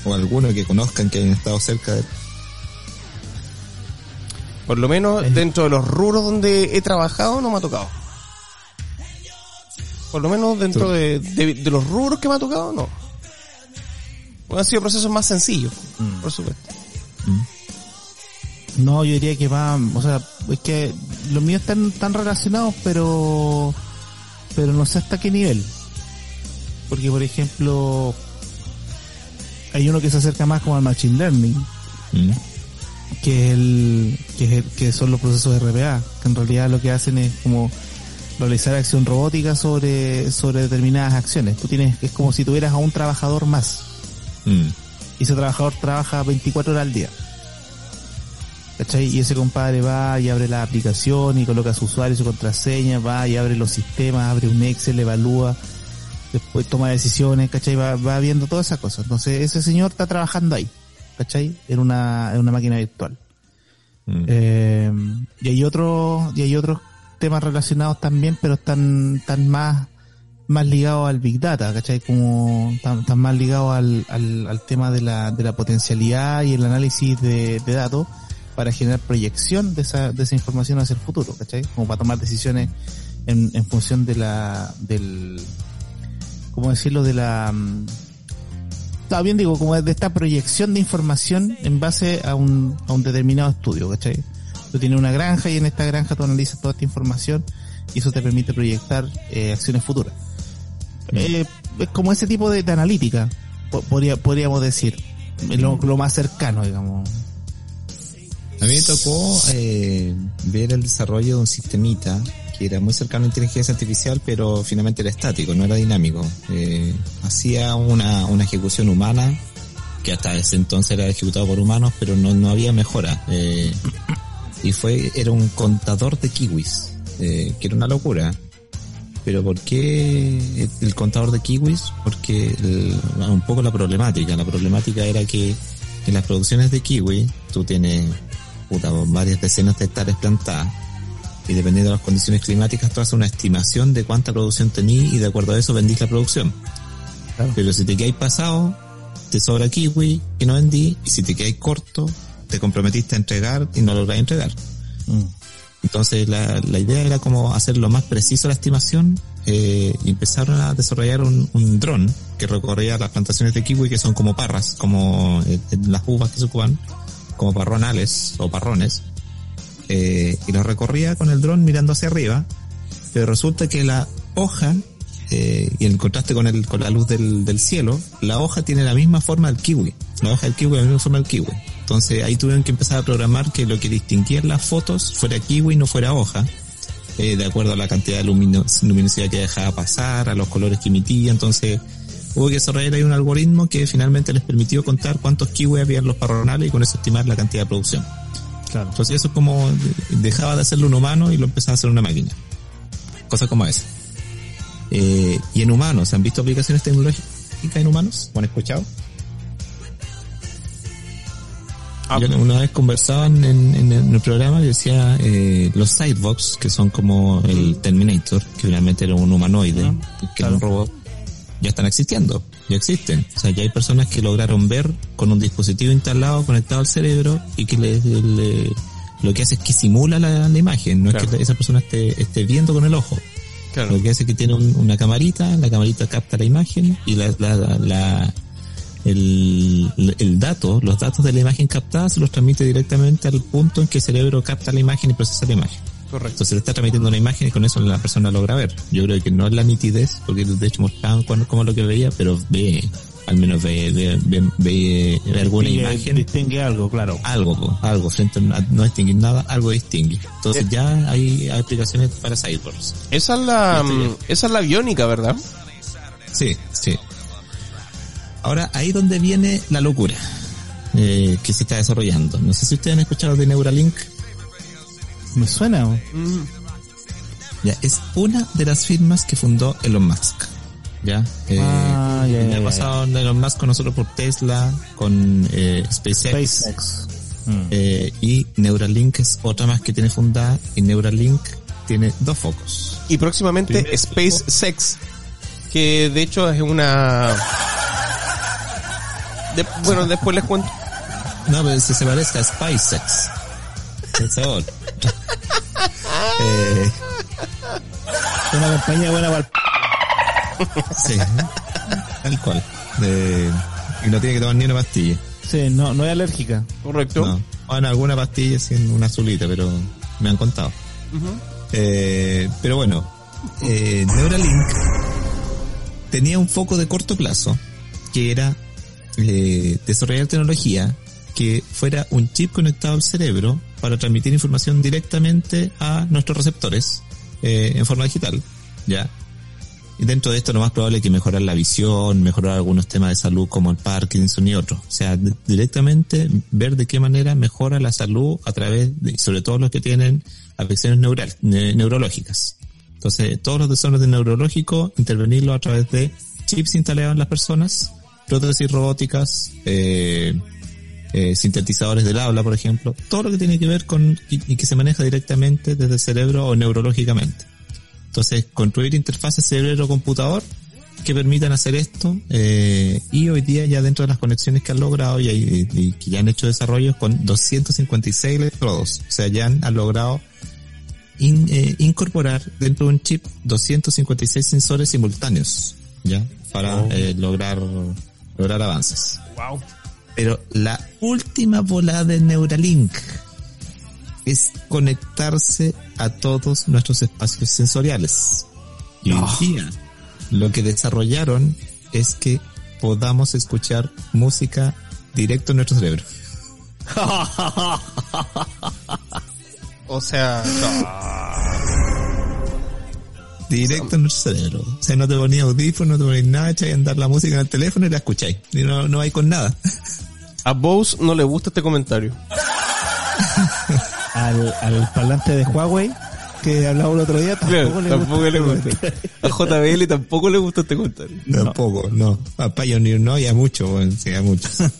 O alguno que conozcan que hayan estado cerca de... por lo menos dentro de los rubros donde he trabajado no me ha tocado. Por lo menos dentro de, de- de los rubros que me ha tocado, no. Bueno, han sido procesos más sencillos, por supuesto. No, yo diría que va, o sea, es que los míos están tan relacionados, pero pero no sé hasta qué nivel. Porque, por ejemplo, hay uno que se acerca más como al machine learning, Mm. que es el que, es el- que son los procesos de RPA, que en realidad lo que hacen es como realizar acción robótica sobre sobre determinadas acciones. Tú tienes es como si tuvieras a un trabajador más Mm. y ese trabajador trabaja 24 horas al día. ¿Cachai? Y ese compadre va y abre la aplicación y coloca su usuario, su contraseña, va y abre los sistemas, abre un Excel, evalúa, después toma decisiones, ¿cachai? Va, va viendo todas esas cosas. Entonces ese señor está trabajando ahí, ¿cachai? En una, en una máquina virtual. Mm. Eh, y hay otros, y hay otros temas relacionados también, pero están, están más, más ligados al Big Data, ¿cachai? Como, están, más ligados al, al, al tema de la, de la potencialidad y el análisis de, datos para generar proyección de esa, de esa información hacia el futuro, ¿cachai? Como para tomar decisiones en, en función de la, del, ¿cómo decirlo? De la, mm, está bien digo, como de esta proyección de información en base a un, a un determinado estudio, ¿cachai? Tú tienes una granja y en esta granja tú analizas toda esta información y eso te permite proyectar eh, acciones futuras. Eh, es como ese tipo de, de analítica, po- podría, podríamos decir, lo, lo más cercano, digamos. A mí me tocó eh, ver el desarrollo de un sistemita que era muy cercano a inteligencia artificial, pero finalmente era estático, no era dinámico. Eh, hacía una, una ejecución humana, que hasta ese entonces era ejecutado por humanos, pero no, no había mejora. Eh, y fue, era un contador de kiwis, eh, que era una locura. Pero ¿por qué el contador de kiwis? Porque el- un poco la problemática. La problemática era que en las producciones de kiwi tú tienes puta, varias decenas de hectáreas plantadas y dependiendo de las condiciones climáticas tú haces una estimación de cuánta producción tenís y de acuerdo a eso vendís la producción. Pero si te quedáis pasado, te sobra kiwi y no vendí y si te quedáis corto, te comprometiste a entregar y no lográis entregar. Entonces la, la idea era como hacer lo más preciso la estimación eh, y empezaron a desarrollar un, un dron que recorría las plantaciones de kiwi que son como parras, como eh, las uvas que se ocupan, como parronales o parrones, eh, y lo recorría con el dron mirando hacia arriba, pero resulta que la hoja, eh, y en contraste con, el, con la luz del, del cielo, la hoja tiene la misma forma del kiwi, la hoja del kiwi es la misma forma del kiwi. Entonces ahí tuvieron que empezar a programar que lo que distinguía las fotos fuera kiwi y no fuera hoja, eh, de acuerdo a la cantidad de luminos- luminosidad que dejaba pasar, a los colores que emitía, entonces hubo que desarrollar ahí un algoritmo que finalmente les permitió contar cuántos kiwi había en los parronales y con eso estimar la cantidad de producción. Claro. Entonces eso es como dejaba de hacerlo un humano y lo empezaba a hacer una máquina. Cosas como esa. Eh, y en humanos, ¿han visto aplicaciones tecnológicas en humanos? ¿O han escuchado? Yo una vez conversaban en, en el programa y decía eh, los sidebox, que son como el Terminator, que finalmente era un humanoide, que era un robot, ya están existiendo, ya existen. O sea, ya hay personas que lograron ver con un dispositivo instalado conectado al cerebro y que le, le- lo que hace es que simula la, la imagen, no es Claro. que esa persona esté, esté viendo con el ojo. Claro. Lo que hace es que tiene un- una camarita, la camarita capta la imagen y la, la, la- el, el dato, los datos de la imagen captada se los transmite directamente al punto en que el cerebro capta la imagen y procesa la imagen. Correcto. Entonces le está transmitiendo una imagen y con eso la persona logra ver. Yo creo que no es la nitidez, porque de hecho mostraban como lo que veía, pero ve, al menos ve, ve, ve, ve- ve alguna Distingue- imagen Distingue algo, claro. algo, algo, frente a no distinguir nada, algo distingue. Entonces ya hay, hay aplicaciones para cyborgs. Esa es la, mm, esa es la biónica, ¿verdad? Sí, sí. Ahora, ahí donde viene la locura eh, que se está desarrollando. No sé si ustedes han escuchado de Neuralink. Me suena. Ya, es una de las firmas que fundó Elon Musk. Ya, eh, Ah, ya, el ya, año ya. pasado Elon Musk con nosotros por Tesla, con eh, SpaceX, SpaceX. Mm. eh, y Neuralink es otra más que tiene fundada y Neuralink tiene dos focos. Y próximamente SpaceX, que de hecho es una... de- bueno, después les cuento. No, pero si se parezca a SpaceX. Por favor. eh, Una compañía buena para sí, tal cual. Eh, y no tiene que tomar ni una pastilla. Sí, no, no es alérgica. Correcto. No. Bueno, alguna pastilla sin una azulita, pero me han contado. Eh, pero bueno, eh, Neuralink tenía un foco de corto plazo que era eh, desarrollar tecnología que fuera un chip conectado al cerebro para transmitir información directamente a nuestros receptores eh, en forma digital. ¿Ya? Y dentro de esto lo más probable es que mejorar la visión, mejorar algunos temas de salud como el Parkinson y otros. O sea, di- directamente ver de qué manera mejora la salud a través de, sobre todo los que tienen afecciones neural, ne- neurológicas. Entonces, todos los desórdenes neurológicos, intervenirlos a través de chips instalados en las personas, prótesis robóticas, eh, eh, sintetizadores del habla, por ejemplo, todo lo que tiene que ver con y, y que se maneja directamente desde el cerebro o neurológicamente. Entonces, construir interfaces cerebro-computador que permitan hacer esto eh, y hoy día ya dentro de las conexiones que han logrado y, y- y que ya han hecho desarrollos con 256 electrodos, o sea, ya han, han logrado in- eh, incorporar dentro de un chip 256 sensores simultáneos, ya, para eh, lograr lograr avances. Wow. Pero la última volada de Neuralink es conectarse a todos nuestros espacios sensoriales. Y día lo que desarrollaron es que podamos escuchar música directo en nuestro cerebro. O sea, Directo en nuestro cerebro. O sea, no te ponías audífono, no te ponías nada, echáis a andar la música en el teléfono y la escucháis. Y no, no hay con nada. a Bose no le gusta este comentario. Al, al parlante de Huawei que hablaba el otro día tampoco, le, tampoco gusta le este gusta. A JBL tampoco le gusta este comentario. Tampoco, no. A Pioneer no, y a mucho, bueno, sí, a muchos.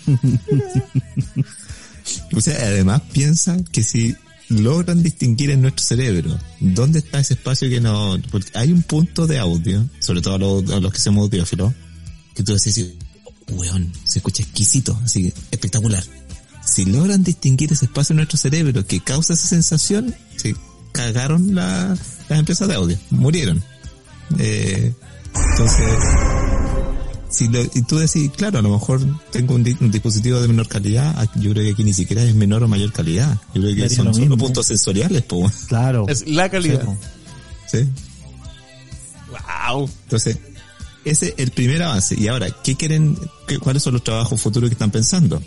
o sea, además piensa que si logran distinguir en nuestro cerebro dónde está ese espacio que no... Porque hay un punto de audio, sobre todo a los, a los que somos audiófilos, que tú decís, "Oh, weón, se escucha exquisito, así espectacular. Si logran distinguir ese espacio en nuestro cerebro que causa esa sensación, se cagaron la- las empresas de audio, murieron. Eh, entonces, si lo- y tú decís, claro, a lo mejor tengo un, di- un dispositivo de menor calidad, ah, yo creo que aquí ni siquiera es menor o mayor calidad. Yo creo que son lo solo puntos sensoriales, po. Claro. Es la calidad. ¿Sí? Wow. Entonces, ese es el primer avance. Y ahora, ¿qué quieren, qué- cuáles son los trabajos futuros que están pensando?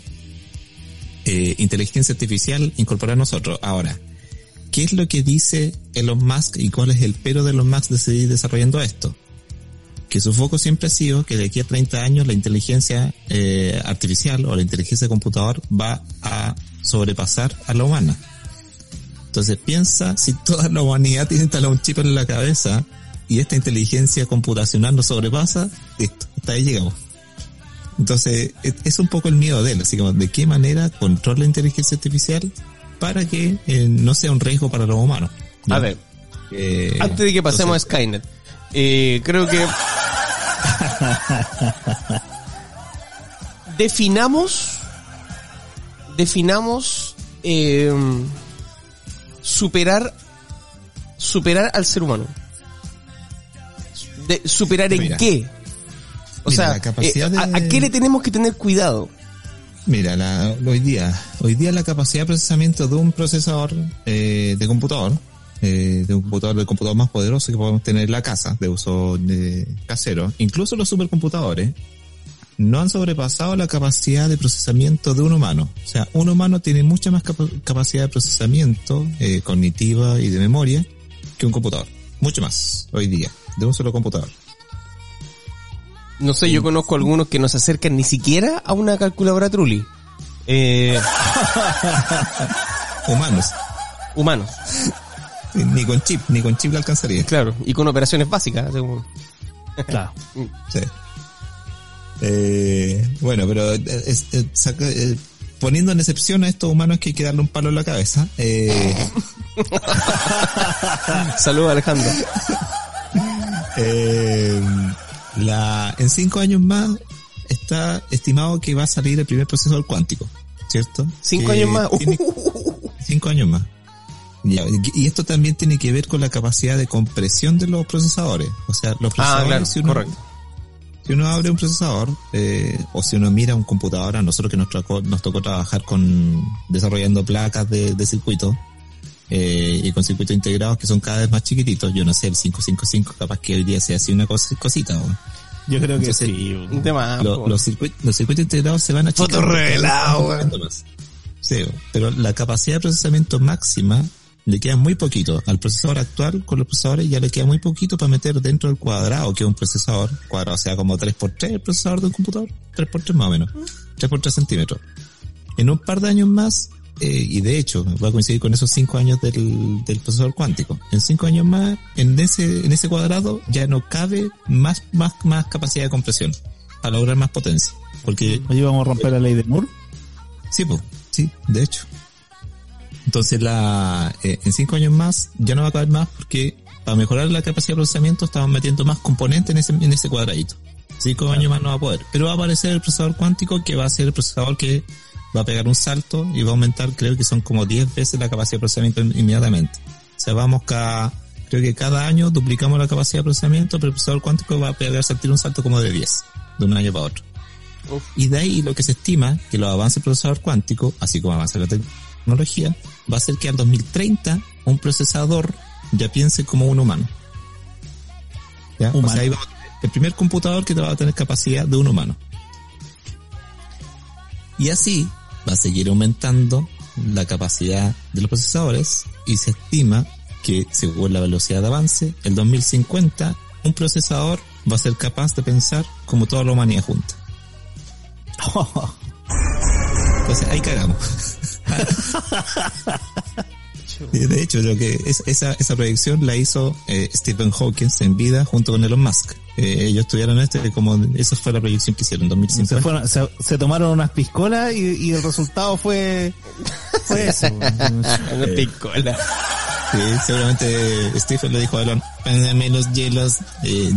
Eh, inteligencia artificial incorporar a nosotros. Ahora, ¿qué es lo que dice Elon Musk y cuál es el pero de Elon Musk de seguir desarrollando esto? Que su foco siempre ha sido que de aquí a 30 años la inteligencia eh, artificial o la inteligencia computador va a sobrepasar a la humana. Entonces piensa si toda la humanidad tiene instalado un chip en la cabeza y esta inteligencia computacional nos sobrepasa, listo, hasta ahí llegamos. Entonces, es, es un poco el miedo de él, así como de qué manera controla la inteligencia artificial para que eh, no sea un riesgo para los humanos. ¿ya? A ver, Eh, antes de que pasemos entonces, a Skynet, eh, creo que definamos, definamos eh, superar, superar al ser humano. De, superar en Mira. qué. O Mira, sea, la capacidad eh, ¿a, a qué le tenemos que tener cuidado? Mira, la- hoy día, hoy día la capacidad de procesamiento de un procesador eh, de computador, eh, de un computador, del computador más poderoso que podemos tener en la casa, de uso eh, casero, incluso los supercomputadores, no han sobrepasado la capacidad de procesamiento de un humano. O sea, un humano tiene mucha más capa- capacidad de procesamiento eh, cognitiva y de memoria que un computador. Mucho más, hoy día, de un solo computador. No sé, yo conozco algunos que no se acercan ni siquiera a una calculadora Trulli. Eh, Humanos. humanos, Ni con chip, ni con chip le alcanzaría. claro, y con operaciones básicas. según- Claro. Sí. Eh, bueno, pero eh, es- eh, saca- eh, poniendo en excepción a estos humanos que hay que darle un palo en la cabeza, eh, Saludos Alejandro. eh, la, en cinco años más está estimado que va a salir el primer procesador cuántico, ¿cierto? Cinco Que años más. tiene- cinco años más. Ya, y esto también tiene que ver con la capacidad de compresión de los procesadores. O sea, los Ah, procesadores, claro, si uno, correcto. si uno abre un procesador, eh, o si uno mira un computador, a nosotros que nos tocó, nos tocó trabajar con, desarrollando placas de, de circuito, eh, y con circuitos integrados que son cada vez más chiquititos, yo no sé, el 555 capaz que hoy día sea así una cosita, ¿no? Yo creo que sí. Un tema. Lo- los, circuitos, los circuitos integrados se van a Foto revelado, Sí, pero la capacidad de procesamiento máxima le queda muy poquito. Al procesador actual, con los procesadores, ya le queda muy poquito para meter dentro del cuadrado, que es un procesador, cuadrado, o sea, como 3x3 el procesador de un computador, 3x3 más o menos, 3x3 centímetros. En un par de años más, eh, y de hecho, va a coincidir con esos 5 años del, del procesador cuántico. En 5 años más, en ese, en ese cuadrado ya no cabe más, más, más capacidad de compresión para lograr más potencia. Porque Oye, vamos a romper la ley de Moore. Sí, pues, sí, de hecho. Entonces, la, eh, en cinco años más ya no va a caber más porque para mejorar la capacidad de procesamiento estamos metiendo más componentes en ese, en ese cuadradito. Cinco años más no va a poder. Pero va a aparecer el procesador cuántico que va a ser el procesador que va a pegar un salto y va a aumentar, creo que son como 10 veces la capacidad de procesamiento inmediatamente. O sea, vamos cada, creo que cada año duplicamos la capacidad de procesamiento, pero el procesador cuántico va a pegar sentir un salto como de 10, de un año para otro. Y de ahí lo que se estima que los avances del procesador cuántico, así como avanza la tecnología, va a ser que al 2030 un procesador ya piense como un humano. ¿Ya? O Humano. sea, ahí vamos a tener el primer computador que va a tener capacidad de un humano. Y así va a seguir aumentando la capacidad de los procesadores y se estima que según la velocidad de avance, el 2050 un procesador va a ser capaz de pensar como toda la humanidad junta. Entonces ahí cagamos. De hecho, lo que es, esa, esa proyección la hizo eh, Stephen Hawking en vida junto con Elon Musk. Eh, ellos estudiaron este como esa fue la proyección que hicieron en 2050. Se, fueron, se, se tomaron unas piscolas y, y el resultado fue, fue eso. Una picola. Sí, seguramente Stephen le dijo a Elon, "Pándame los hielos. Eh,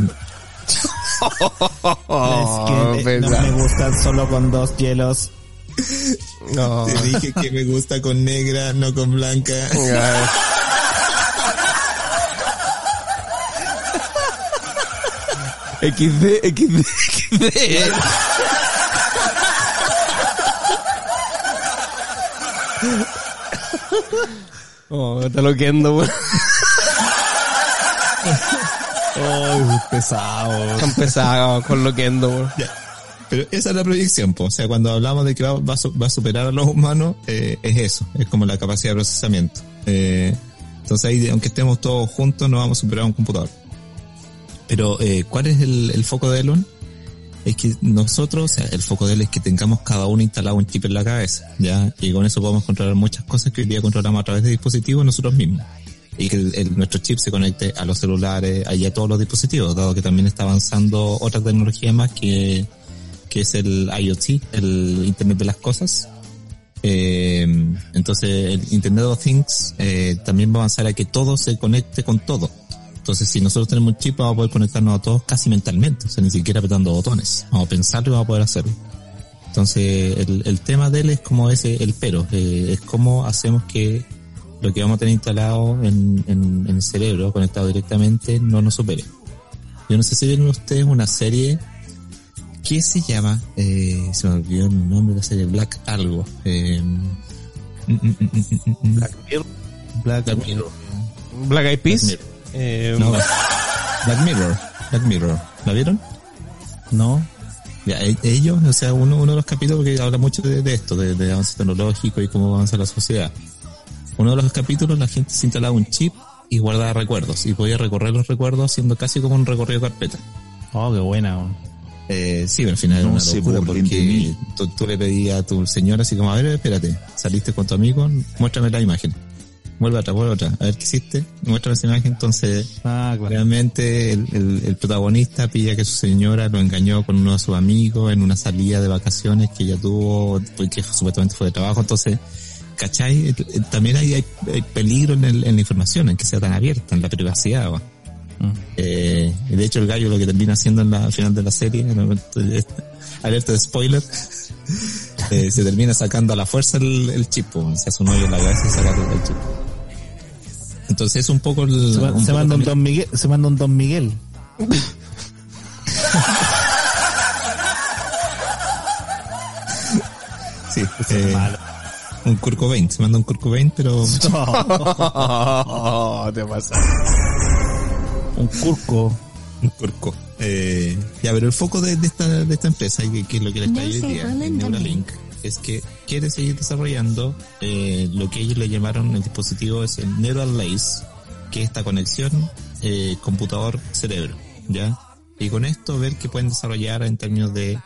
Oh, es que eh, no me gustan solo con dos hielos. No. te dije que me gusta con negra, no con blanca. XD, XD, XD. Oh, está loquendo, weón. Oh, pesado. Están pesados con loquendo, weón. Ya. Pero esa es la proyección, po. o sea, cuando hablamos de que va, a superar a los humanos, eh, es eso, es como la capacidad de procesamiento. Eh, entonces ahí, aunque estemos todos juntos, no vamos a superar a un computador. Pero, eh, ¿cuál es el, foco de Elon? Es que nosotros, o sea, el foco de él es que tengamos cada uno instalado un chip en la cabeza, ¿ya? Y con eso podemos controlar muchas cosas que hoy día controlamos a través de dispositivos nosotros mismos. Y que nuestro chip se conecte a los celulares y a todos los dispositivos, dado que también está avanzando otra tecnología más que, es el IoT, el Internet de las Cosas. Eh, entonces el Internet of Things eh, también va a avanzar a que todo se conecte con todo. Entonces si nosotros tenemos un chip vamos a poder conectarnos a todos casi mentalmente, o sea, ni siquiera apretando botones. Vamos a pensarlo y vamos a poder hacerlo. Entonces el, tema de él es como ese, el pero, eh, es cómo hacemos que lo que vamos a tener instalado en, en, en el cerebro, conectado directamente, no nos supere. Yo no sé si vieron ustedes una serie ¿Qué se llama? Eh, se me olvidó el nombre de la serie, Black algo. Eh. Black Mirror. Black, Black Mirror. Black Eyed Peas. Black Eh, No, Black Mirror. Black Mirror. ¿La vieron? No. Ya, e- ellos, o sea, uno, uno de los capítulos que habla mucho de, de esto, de, de avance tecnológico y cómo avanza la sociedad. Uno de los capítulos la gente se instalaba un chip y guardaba recuerdos y podía recorrer los recuerdos haciendo casi como un recorrido de carpeta. Oh, qué buena. Eh, sí, pero al final era No una se locura porque tú, tú le pedías a tu señora así como, a ver, espérate, saliste con tu amigo, muéstrame la imagen. Vuelve otra, vuelve otra. A ver qué hiciste, muéstrame esa imagen. Entonces, Ah, claro. realmente el, el- el protagonista pilla que su señora lo engañó con uno de sus amigos en una salida de vacaciones que ella tuvo, porque supuestamente fue de trabajo. Entonces, ¿cachai? Eh, También hay, hay, hay peligro en, el- en la información, en que sea tan abierta, en la privacidad. ¿va? Eh, de hecho el gallo lo que termina haciendo en la, al final de la serie, en el momento de- alerta de spoiler, eh, se termina sacando a la fuerza el, el chip, po, se hace un hoyo en la cabeza y saca el, el chip. Entonces es un poco el... Se, un se poco manda un Don Miguel. Se manda un Don Miguel. Sí, eh, un Kurt Cobain, se manda un Kurt Cobain, pero te pasa. Un curco. un Curco. Eh, ya, pero el foco de, de esta, de esta empresa, y que, que es lo que les trae hoy día, en Neuralink, es que quiere seguir desarrollando eh, lo que ellos le llamaron el dispositivo es el Neural Lace, que es esta conexión eh, computador-cerebro, ¿ya? Y con esto ver qué pueden desarrollar en términos de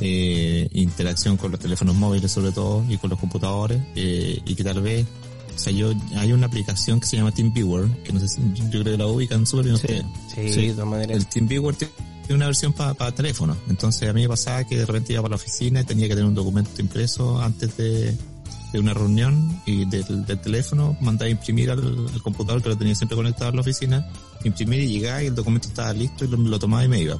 eh, interacción con los teléfonos móviles sobre todo y con los computadores eh, y que tal vez o sea yo hay una aplicación que se llama TeamViewer que no sé si yo creo que la ubican súper bien ustedes Sí, de todas maneras. el TeamViewer tiene una versión para teléfono. Entonces a mí me pasaba que de repente iba para la oficina y tenía que tener un documento impreso antes de, de una reunión y del, del teléfono mandaba a imprimir al, al computador que lo tenía siempre conectado a la oficina, imprimir y llegaba y el documento estaba listo y lo, lo tomaba y me iba.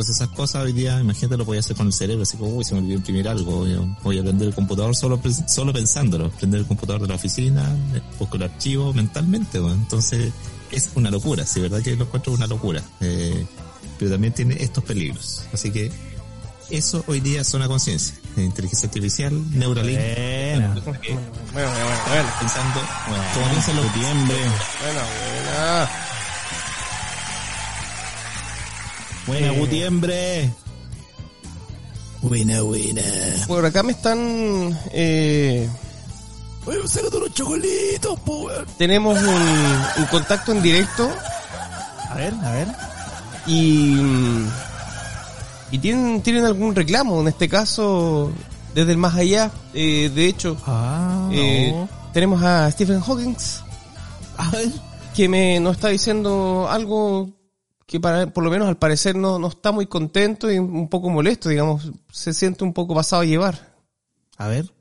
Entonces esas cosas hoy día, imagínate, lo podía hacer con el cerebro, así como, uy, se me olvidó imprimir algo, voy a, voy a prender el computador solo, solo pensándolo, prender el computador de la oficina, eh, busco el archivo mentalmente, bueno. entonces es una locura, sí, verdad que lo encuentro una locura, eh, pero también tiene estos peligros, así que eso hoy día es una conciencia, eh, inteligencia artificial, Neuralink. Bueno, bueno, bueno, bueno. pensando. Bueno, buena. Gutiembre. Buena, buena. Por acá me están... Eh, Oye, sácate unos chocolitos, po, weón. tenemos un, un contacto en directo A ver, a ver. y... Y tienen, tienen algún reclamo, en este caso, desde el más allá. Eh, de hecho, Ah, eh, no. tenemos a Stephen Hawking A ver. que me nos está diciendo algo que para, por lo menos al parecer no, no está muy contento y un poco molesto, digamos, se siente un poco pasado a llevar. A ver.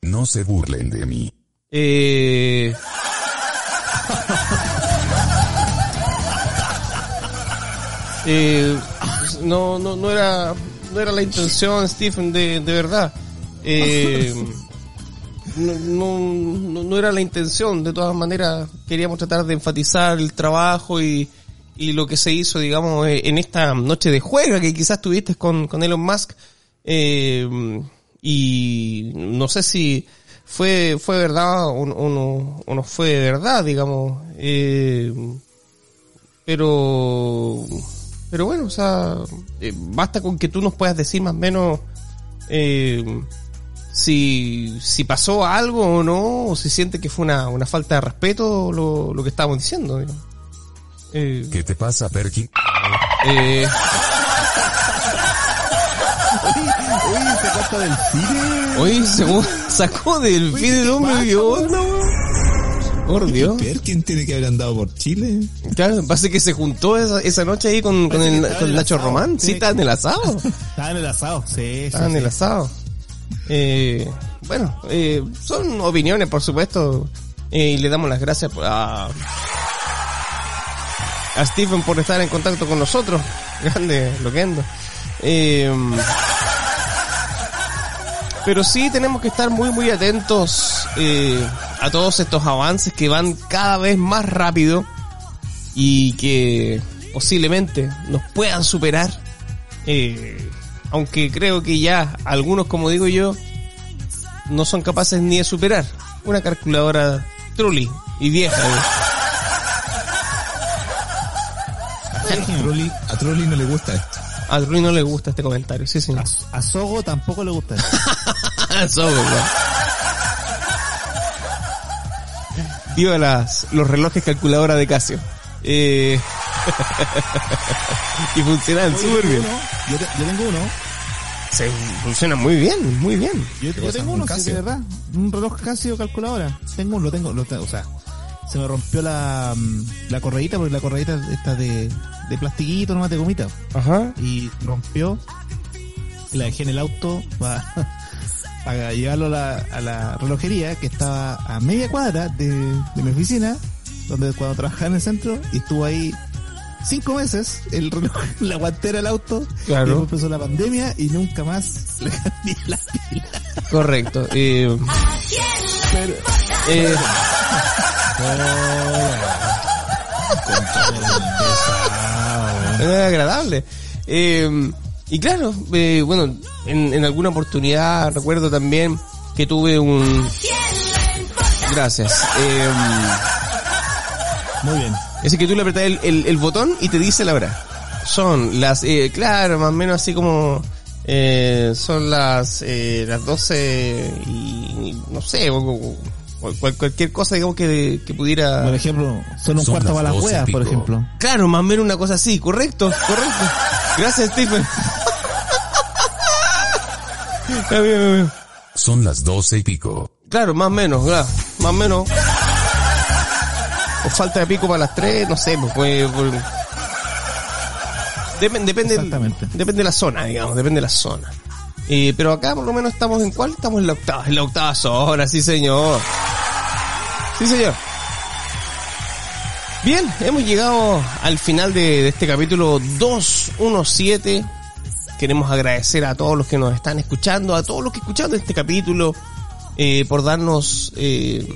No se burlen de mí. Eh... Eh, no, no, no era, no era la intención, Stephen, de, de verdad. Eh, no, no, no- no era la intención, de todas maneras queríamos tratar de enfatizar el trabajo y, y lo que se hizo, digamos, eh, en esta noche de juega que quizás tuviste con, con Elon Musk. Eh, y no sé si fue, fue verdad o, no, o no fue verdad, digamos. Eh, pero, pero bueno, o sea, eh, basta con que tú nos puedas decir más o menos eh, si, si pasó algo o no, o si siente que fue una, una falta de respeto lo, lo que estábamos diciendo. digamos. Eh, ¿Qué te pasa, Perky? eh, Oye, se corta del cine. Oye, según sacó del del hombre weón. Por Dios. ¿Quién tiene que haber andado por Chile? Claro, parece que se juntó esa, esa noche ahí con, el, con en el Nacho asado. Román. Sí, está en el asado. Estaba en el asado, sí, sí. Estaba en sí. el asado. Eh, bueno, eh, son opiniones, por supuesto. Eh, y le damos las gracias por- a, a Stephen por estar en contacto con nosotros. Grande, loquendo. Eh, pero sí tenemos que estar muy, muy atentos eh, a todos estos avances que van cada vez más rápido y que posiblemente nos puedan superar. Eh, aunque creo que ya algunos, como digo yo, no son capaces ni de superar una calculadora Trulli y vieja. A Trolli, a Trolli no le gusta esto. A Trulli no le gusta este comentario, sí, señor. A, a Sogo tampoco le gusta eso. Eso, weón. Viva las, los relojes calculadora de Casio. Eh, y funcionan súper bien. uno, Yo, te- yo tengo uno. Se funcionan muy bien, muy bien. Yo, tengo uno, sí, Casio? de verdad. Un reloj Casio calculadora. Tengo uno, lo tengo, lo tengo, o sea, se me rompió la, mm, la correíta porque la correíta está de, de plastiquito, nomás de gomita. Ajá. Y rompió. Y la dejé en el auto para, para llevarlo a la, a la relojería que estaba a media cuadra de, de mi oficina, donde cuando trabajaba en el centro, y estuvo ahí cinco meses el reloj, la guantera del auto. Claro. Y después empezó la pandemia y nunca más le cambié la pila. Correcto. Eh, Pero, eh, es agradable. Eh, y claro, eh, bueno, en, en alguna oportunidad recuerdo también que tuve un... Gracias. Eh, muy bien. es que tú le apretas el, el- el botón y te dice la hora. Son las, eh, claro, más o menos así como... eh, son las eh, las 12 y, no sé, o cual- cualquier cosa digamos que, que pudiera... Por ejemplo, son un Son cuarto para las weas, por ejemplo. Claro, más o menos una cosa así, correcto, correcto. Gracias, Stephen. Está bien, está bien. Son las doce y pico. Claro, más o menos, claro, más o menos. O falta de pico para las tres, no sé, pues, pues, pues. Depen- depende, Exactamente. depende de la zona, digamos, depende de la zona. Eh, pero acá por lo menos estamos en cuál? Estamos en la octava, en la octava zona, sí señor. Sí señor. Bien, hemos llegado al final de, este capítulo 217. Queremos agradecer a todos los que nos están escuchando, a todos los que escucharon este capítulo, eh, por darnos eh,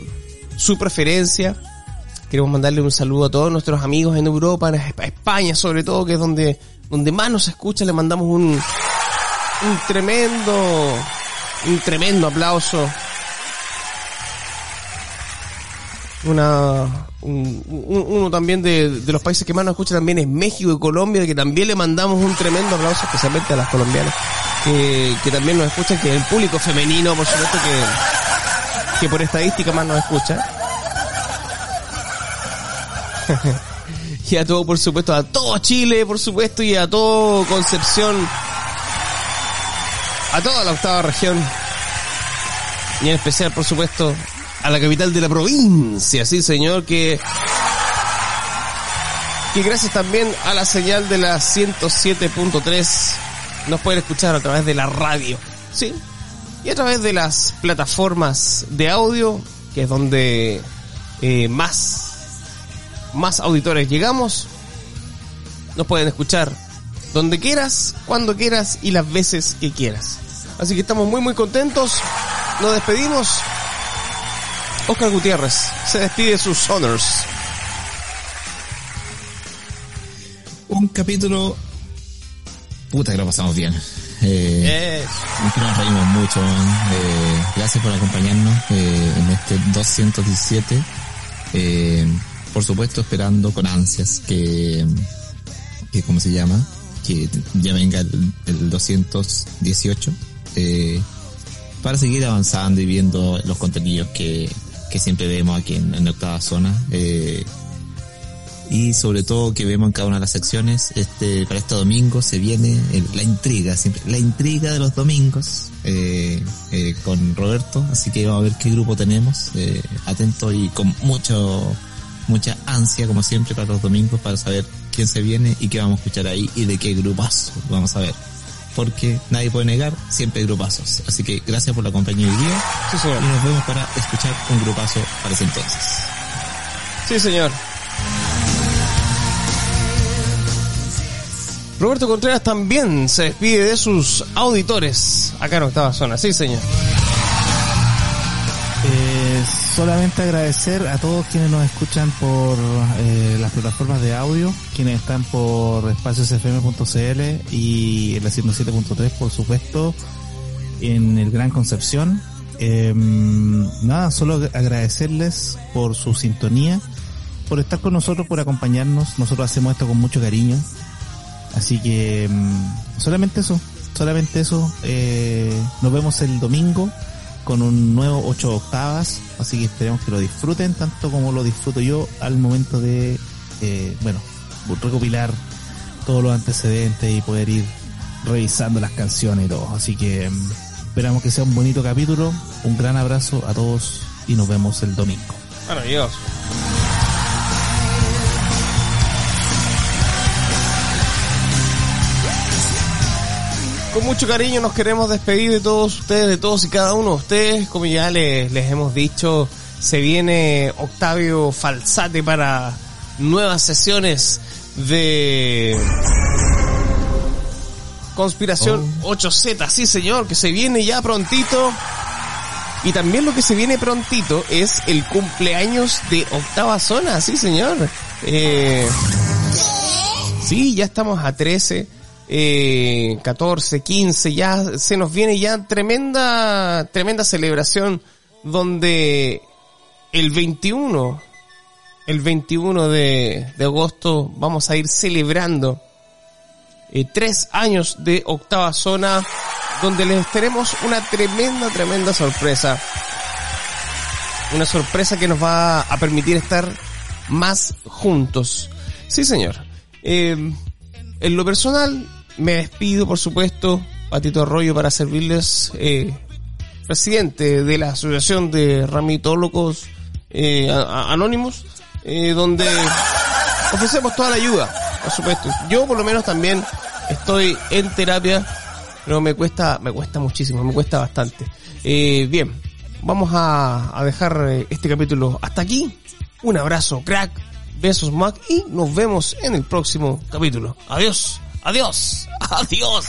su preferencia. Queremos mandarle un saludo a todos nuestros amigos en Europa, en Esp- España sobre todo, que es donde, donde más nos escucha. Le mandamos un, un tremendo, un tremendo aplauso. Una, un- un- uno también de, de los países que más nos escucha también es México y Colombia, que también le mandamos un tremendo aplauso, especialmente a las colombianas, que, que también nos escuchan, que el público femenino, por supuesto, que, que por estadística más nos escucha. y a todo, por supuesto, a todo Chile, por supuesto, y a todo Concepción, a toda la octava región, y en especial, por supuesto, a la capital de la provincia, sí señor, que, que gracias también a la señal de la 107.3 nos pueden escuchar a través de la radio, sí, y a través de las plataformas de audio, que es donde eh, más más auditores llegamos, nos pueden escuchar donde quieras, cuando quieras y las veces que quieras. Así que estamos muy muy contentos. Nos despedimos. Oscar Gutiérrez se despide de sus honors. Un capítulo... Puta que lo pasamos bien. Eh, que nos reímos mucho. eh, gracias por acompañarnos eh, en este 217. Eh, por supuesto, esperando con ansias que, que ¿cómo se llama? Que ya venga el, el 218. Eh, para seguir avanzando y viendo los contenidos que, que siempre vemos aquí en, Octava Zona. Eh, y sobre todo que vemos en cada una de las secciones, este, para este domingo se viene el- la intriga, siempre, la intriga de los domingos, eh, eh, con Roberto, así que vamos a ver qué grupo tenemos, eh, atento y con mucho, mucha ansia como siempre para los domingos para saber quién se viene y qué vamos a escuchar ahí y de qué grupazo vamos a ver. Porque nadie puede negar, siempre hay grupazos. Así que gracias por la compañía hoy día Sí, señor. y nos vemos para escuchar un grupazo para ese entonces. Sí, señor. Roberto Contreras también se despide de sus auditores acá en Octava Zona. Sí, señor. Solamente agradecer a todos quienes nos escuchan por eh, las plataformas de audio, quienes están por espaciosfm.cl y la 107.3 por supuesto, en el Gran Concepción. Eh, nada, solo agradecerles por su sintonía, por estar con nosotros, por acompañarnos. Nosotros hacemos esto con mucho cariño. Así que mm, solamente eso, solamente eso. Eh, nos vemos el domingo con un nuevo 8 octavas, así que esperemos que lo disfruten tanto como lo disfruto yo al momento de, eh, bueno, recopilar todos los antecedentes y poder ir revisando las canciones y todo. Así que mm, esperamos que sea un bonito capítulo, un gran abrazo a todos y nos vemos el domingo. Con mucho cariño nos queremos despedir de todos ustedes, de todos y cada uno de ustedes. Como ya les, les hemos dicho, se viene Octavio Falsate para nuevas sesiones de Conspiración 8Z. Sí, señor, que se viene ya prontito. Y también lo que se viene prontito es el cumpleaños de Octava Zona, sí señor. Eh, sí, ya estamos a 13, eh, 14, 15, ya se nos viene ya tremenda, tremenda celebración donde el 21, el 21 de, de agosto vamos a ir celebrando eh, tres años de Octava Zona donde les tenemos una tremenda, tremenda sorpresa. Una sorpresa que nos va a permitir estar más juntos. Sí, señor. Eh, en lo personal, me despido, por supuesto, Patito Arroyo, para servirles, eh, presidente de la Asociación de Ramitólogos eh, Anónimos, eh, donde ofrecemos toda la ayuda, por supuesto. Yo, por lo menos, también estoy en terapia pero me cuesta, me cuesta muchísimo, me cuesta bastante. Eh, bien, vamos a, a dejar eh, este capítulo hasta aquí. Un abrazo, crack, besos, Mac, y nos vemos en el próximo capítulo. Adiós, adiós, adiós.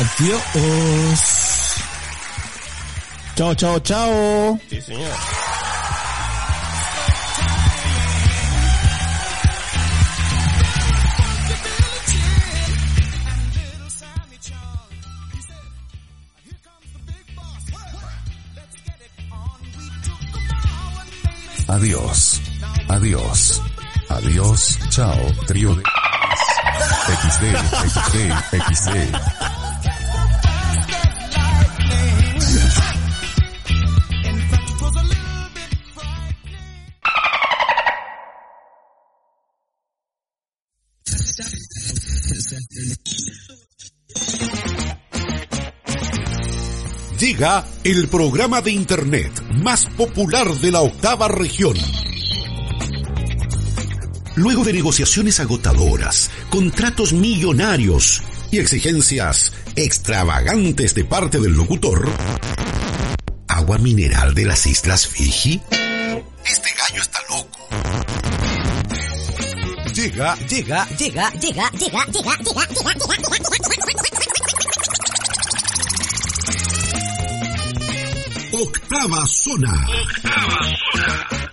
Adiós. Chao, chao, chao. Sí, señor. Adiós. Adiós. Adiós. Chao. Trío de... XD, XD, XD. Llega el programa de Internet más popular de la octava región. Luego de negociaciones agotadoras, contratos millonarios y exigencias extravagantes de parte del locutor, agua mineral de las Islas Fiji. Este gallo está loco. Llega Llega, llega, llega, llega, llega, llega, llega, llega. Octava Zona. Octava Zona.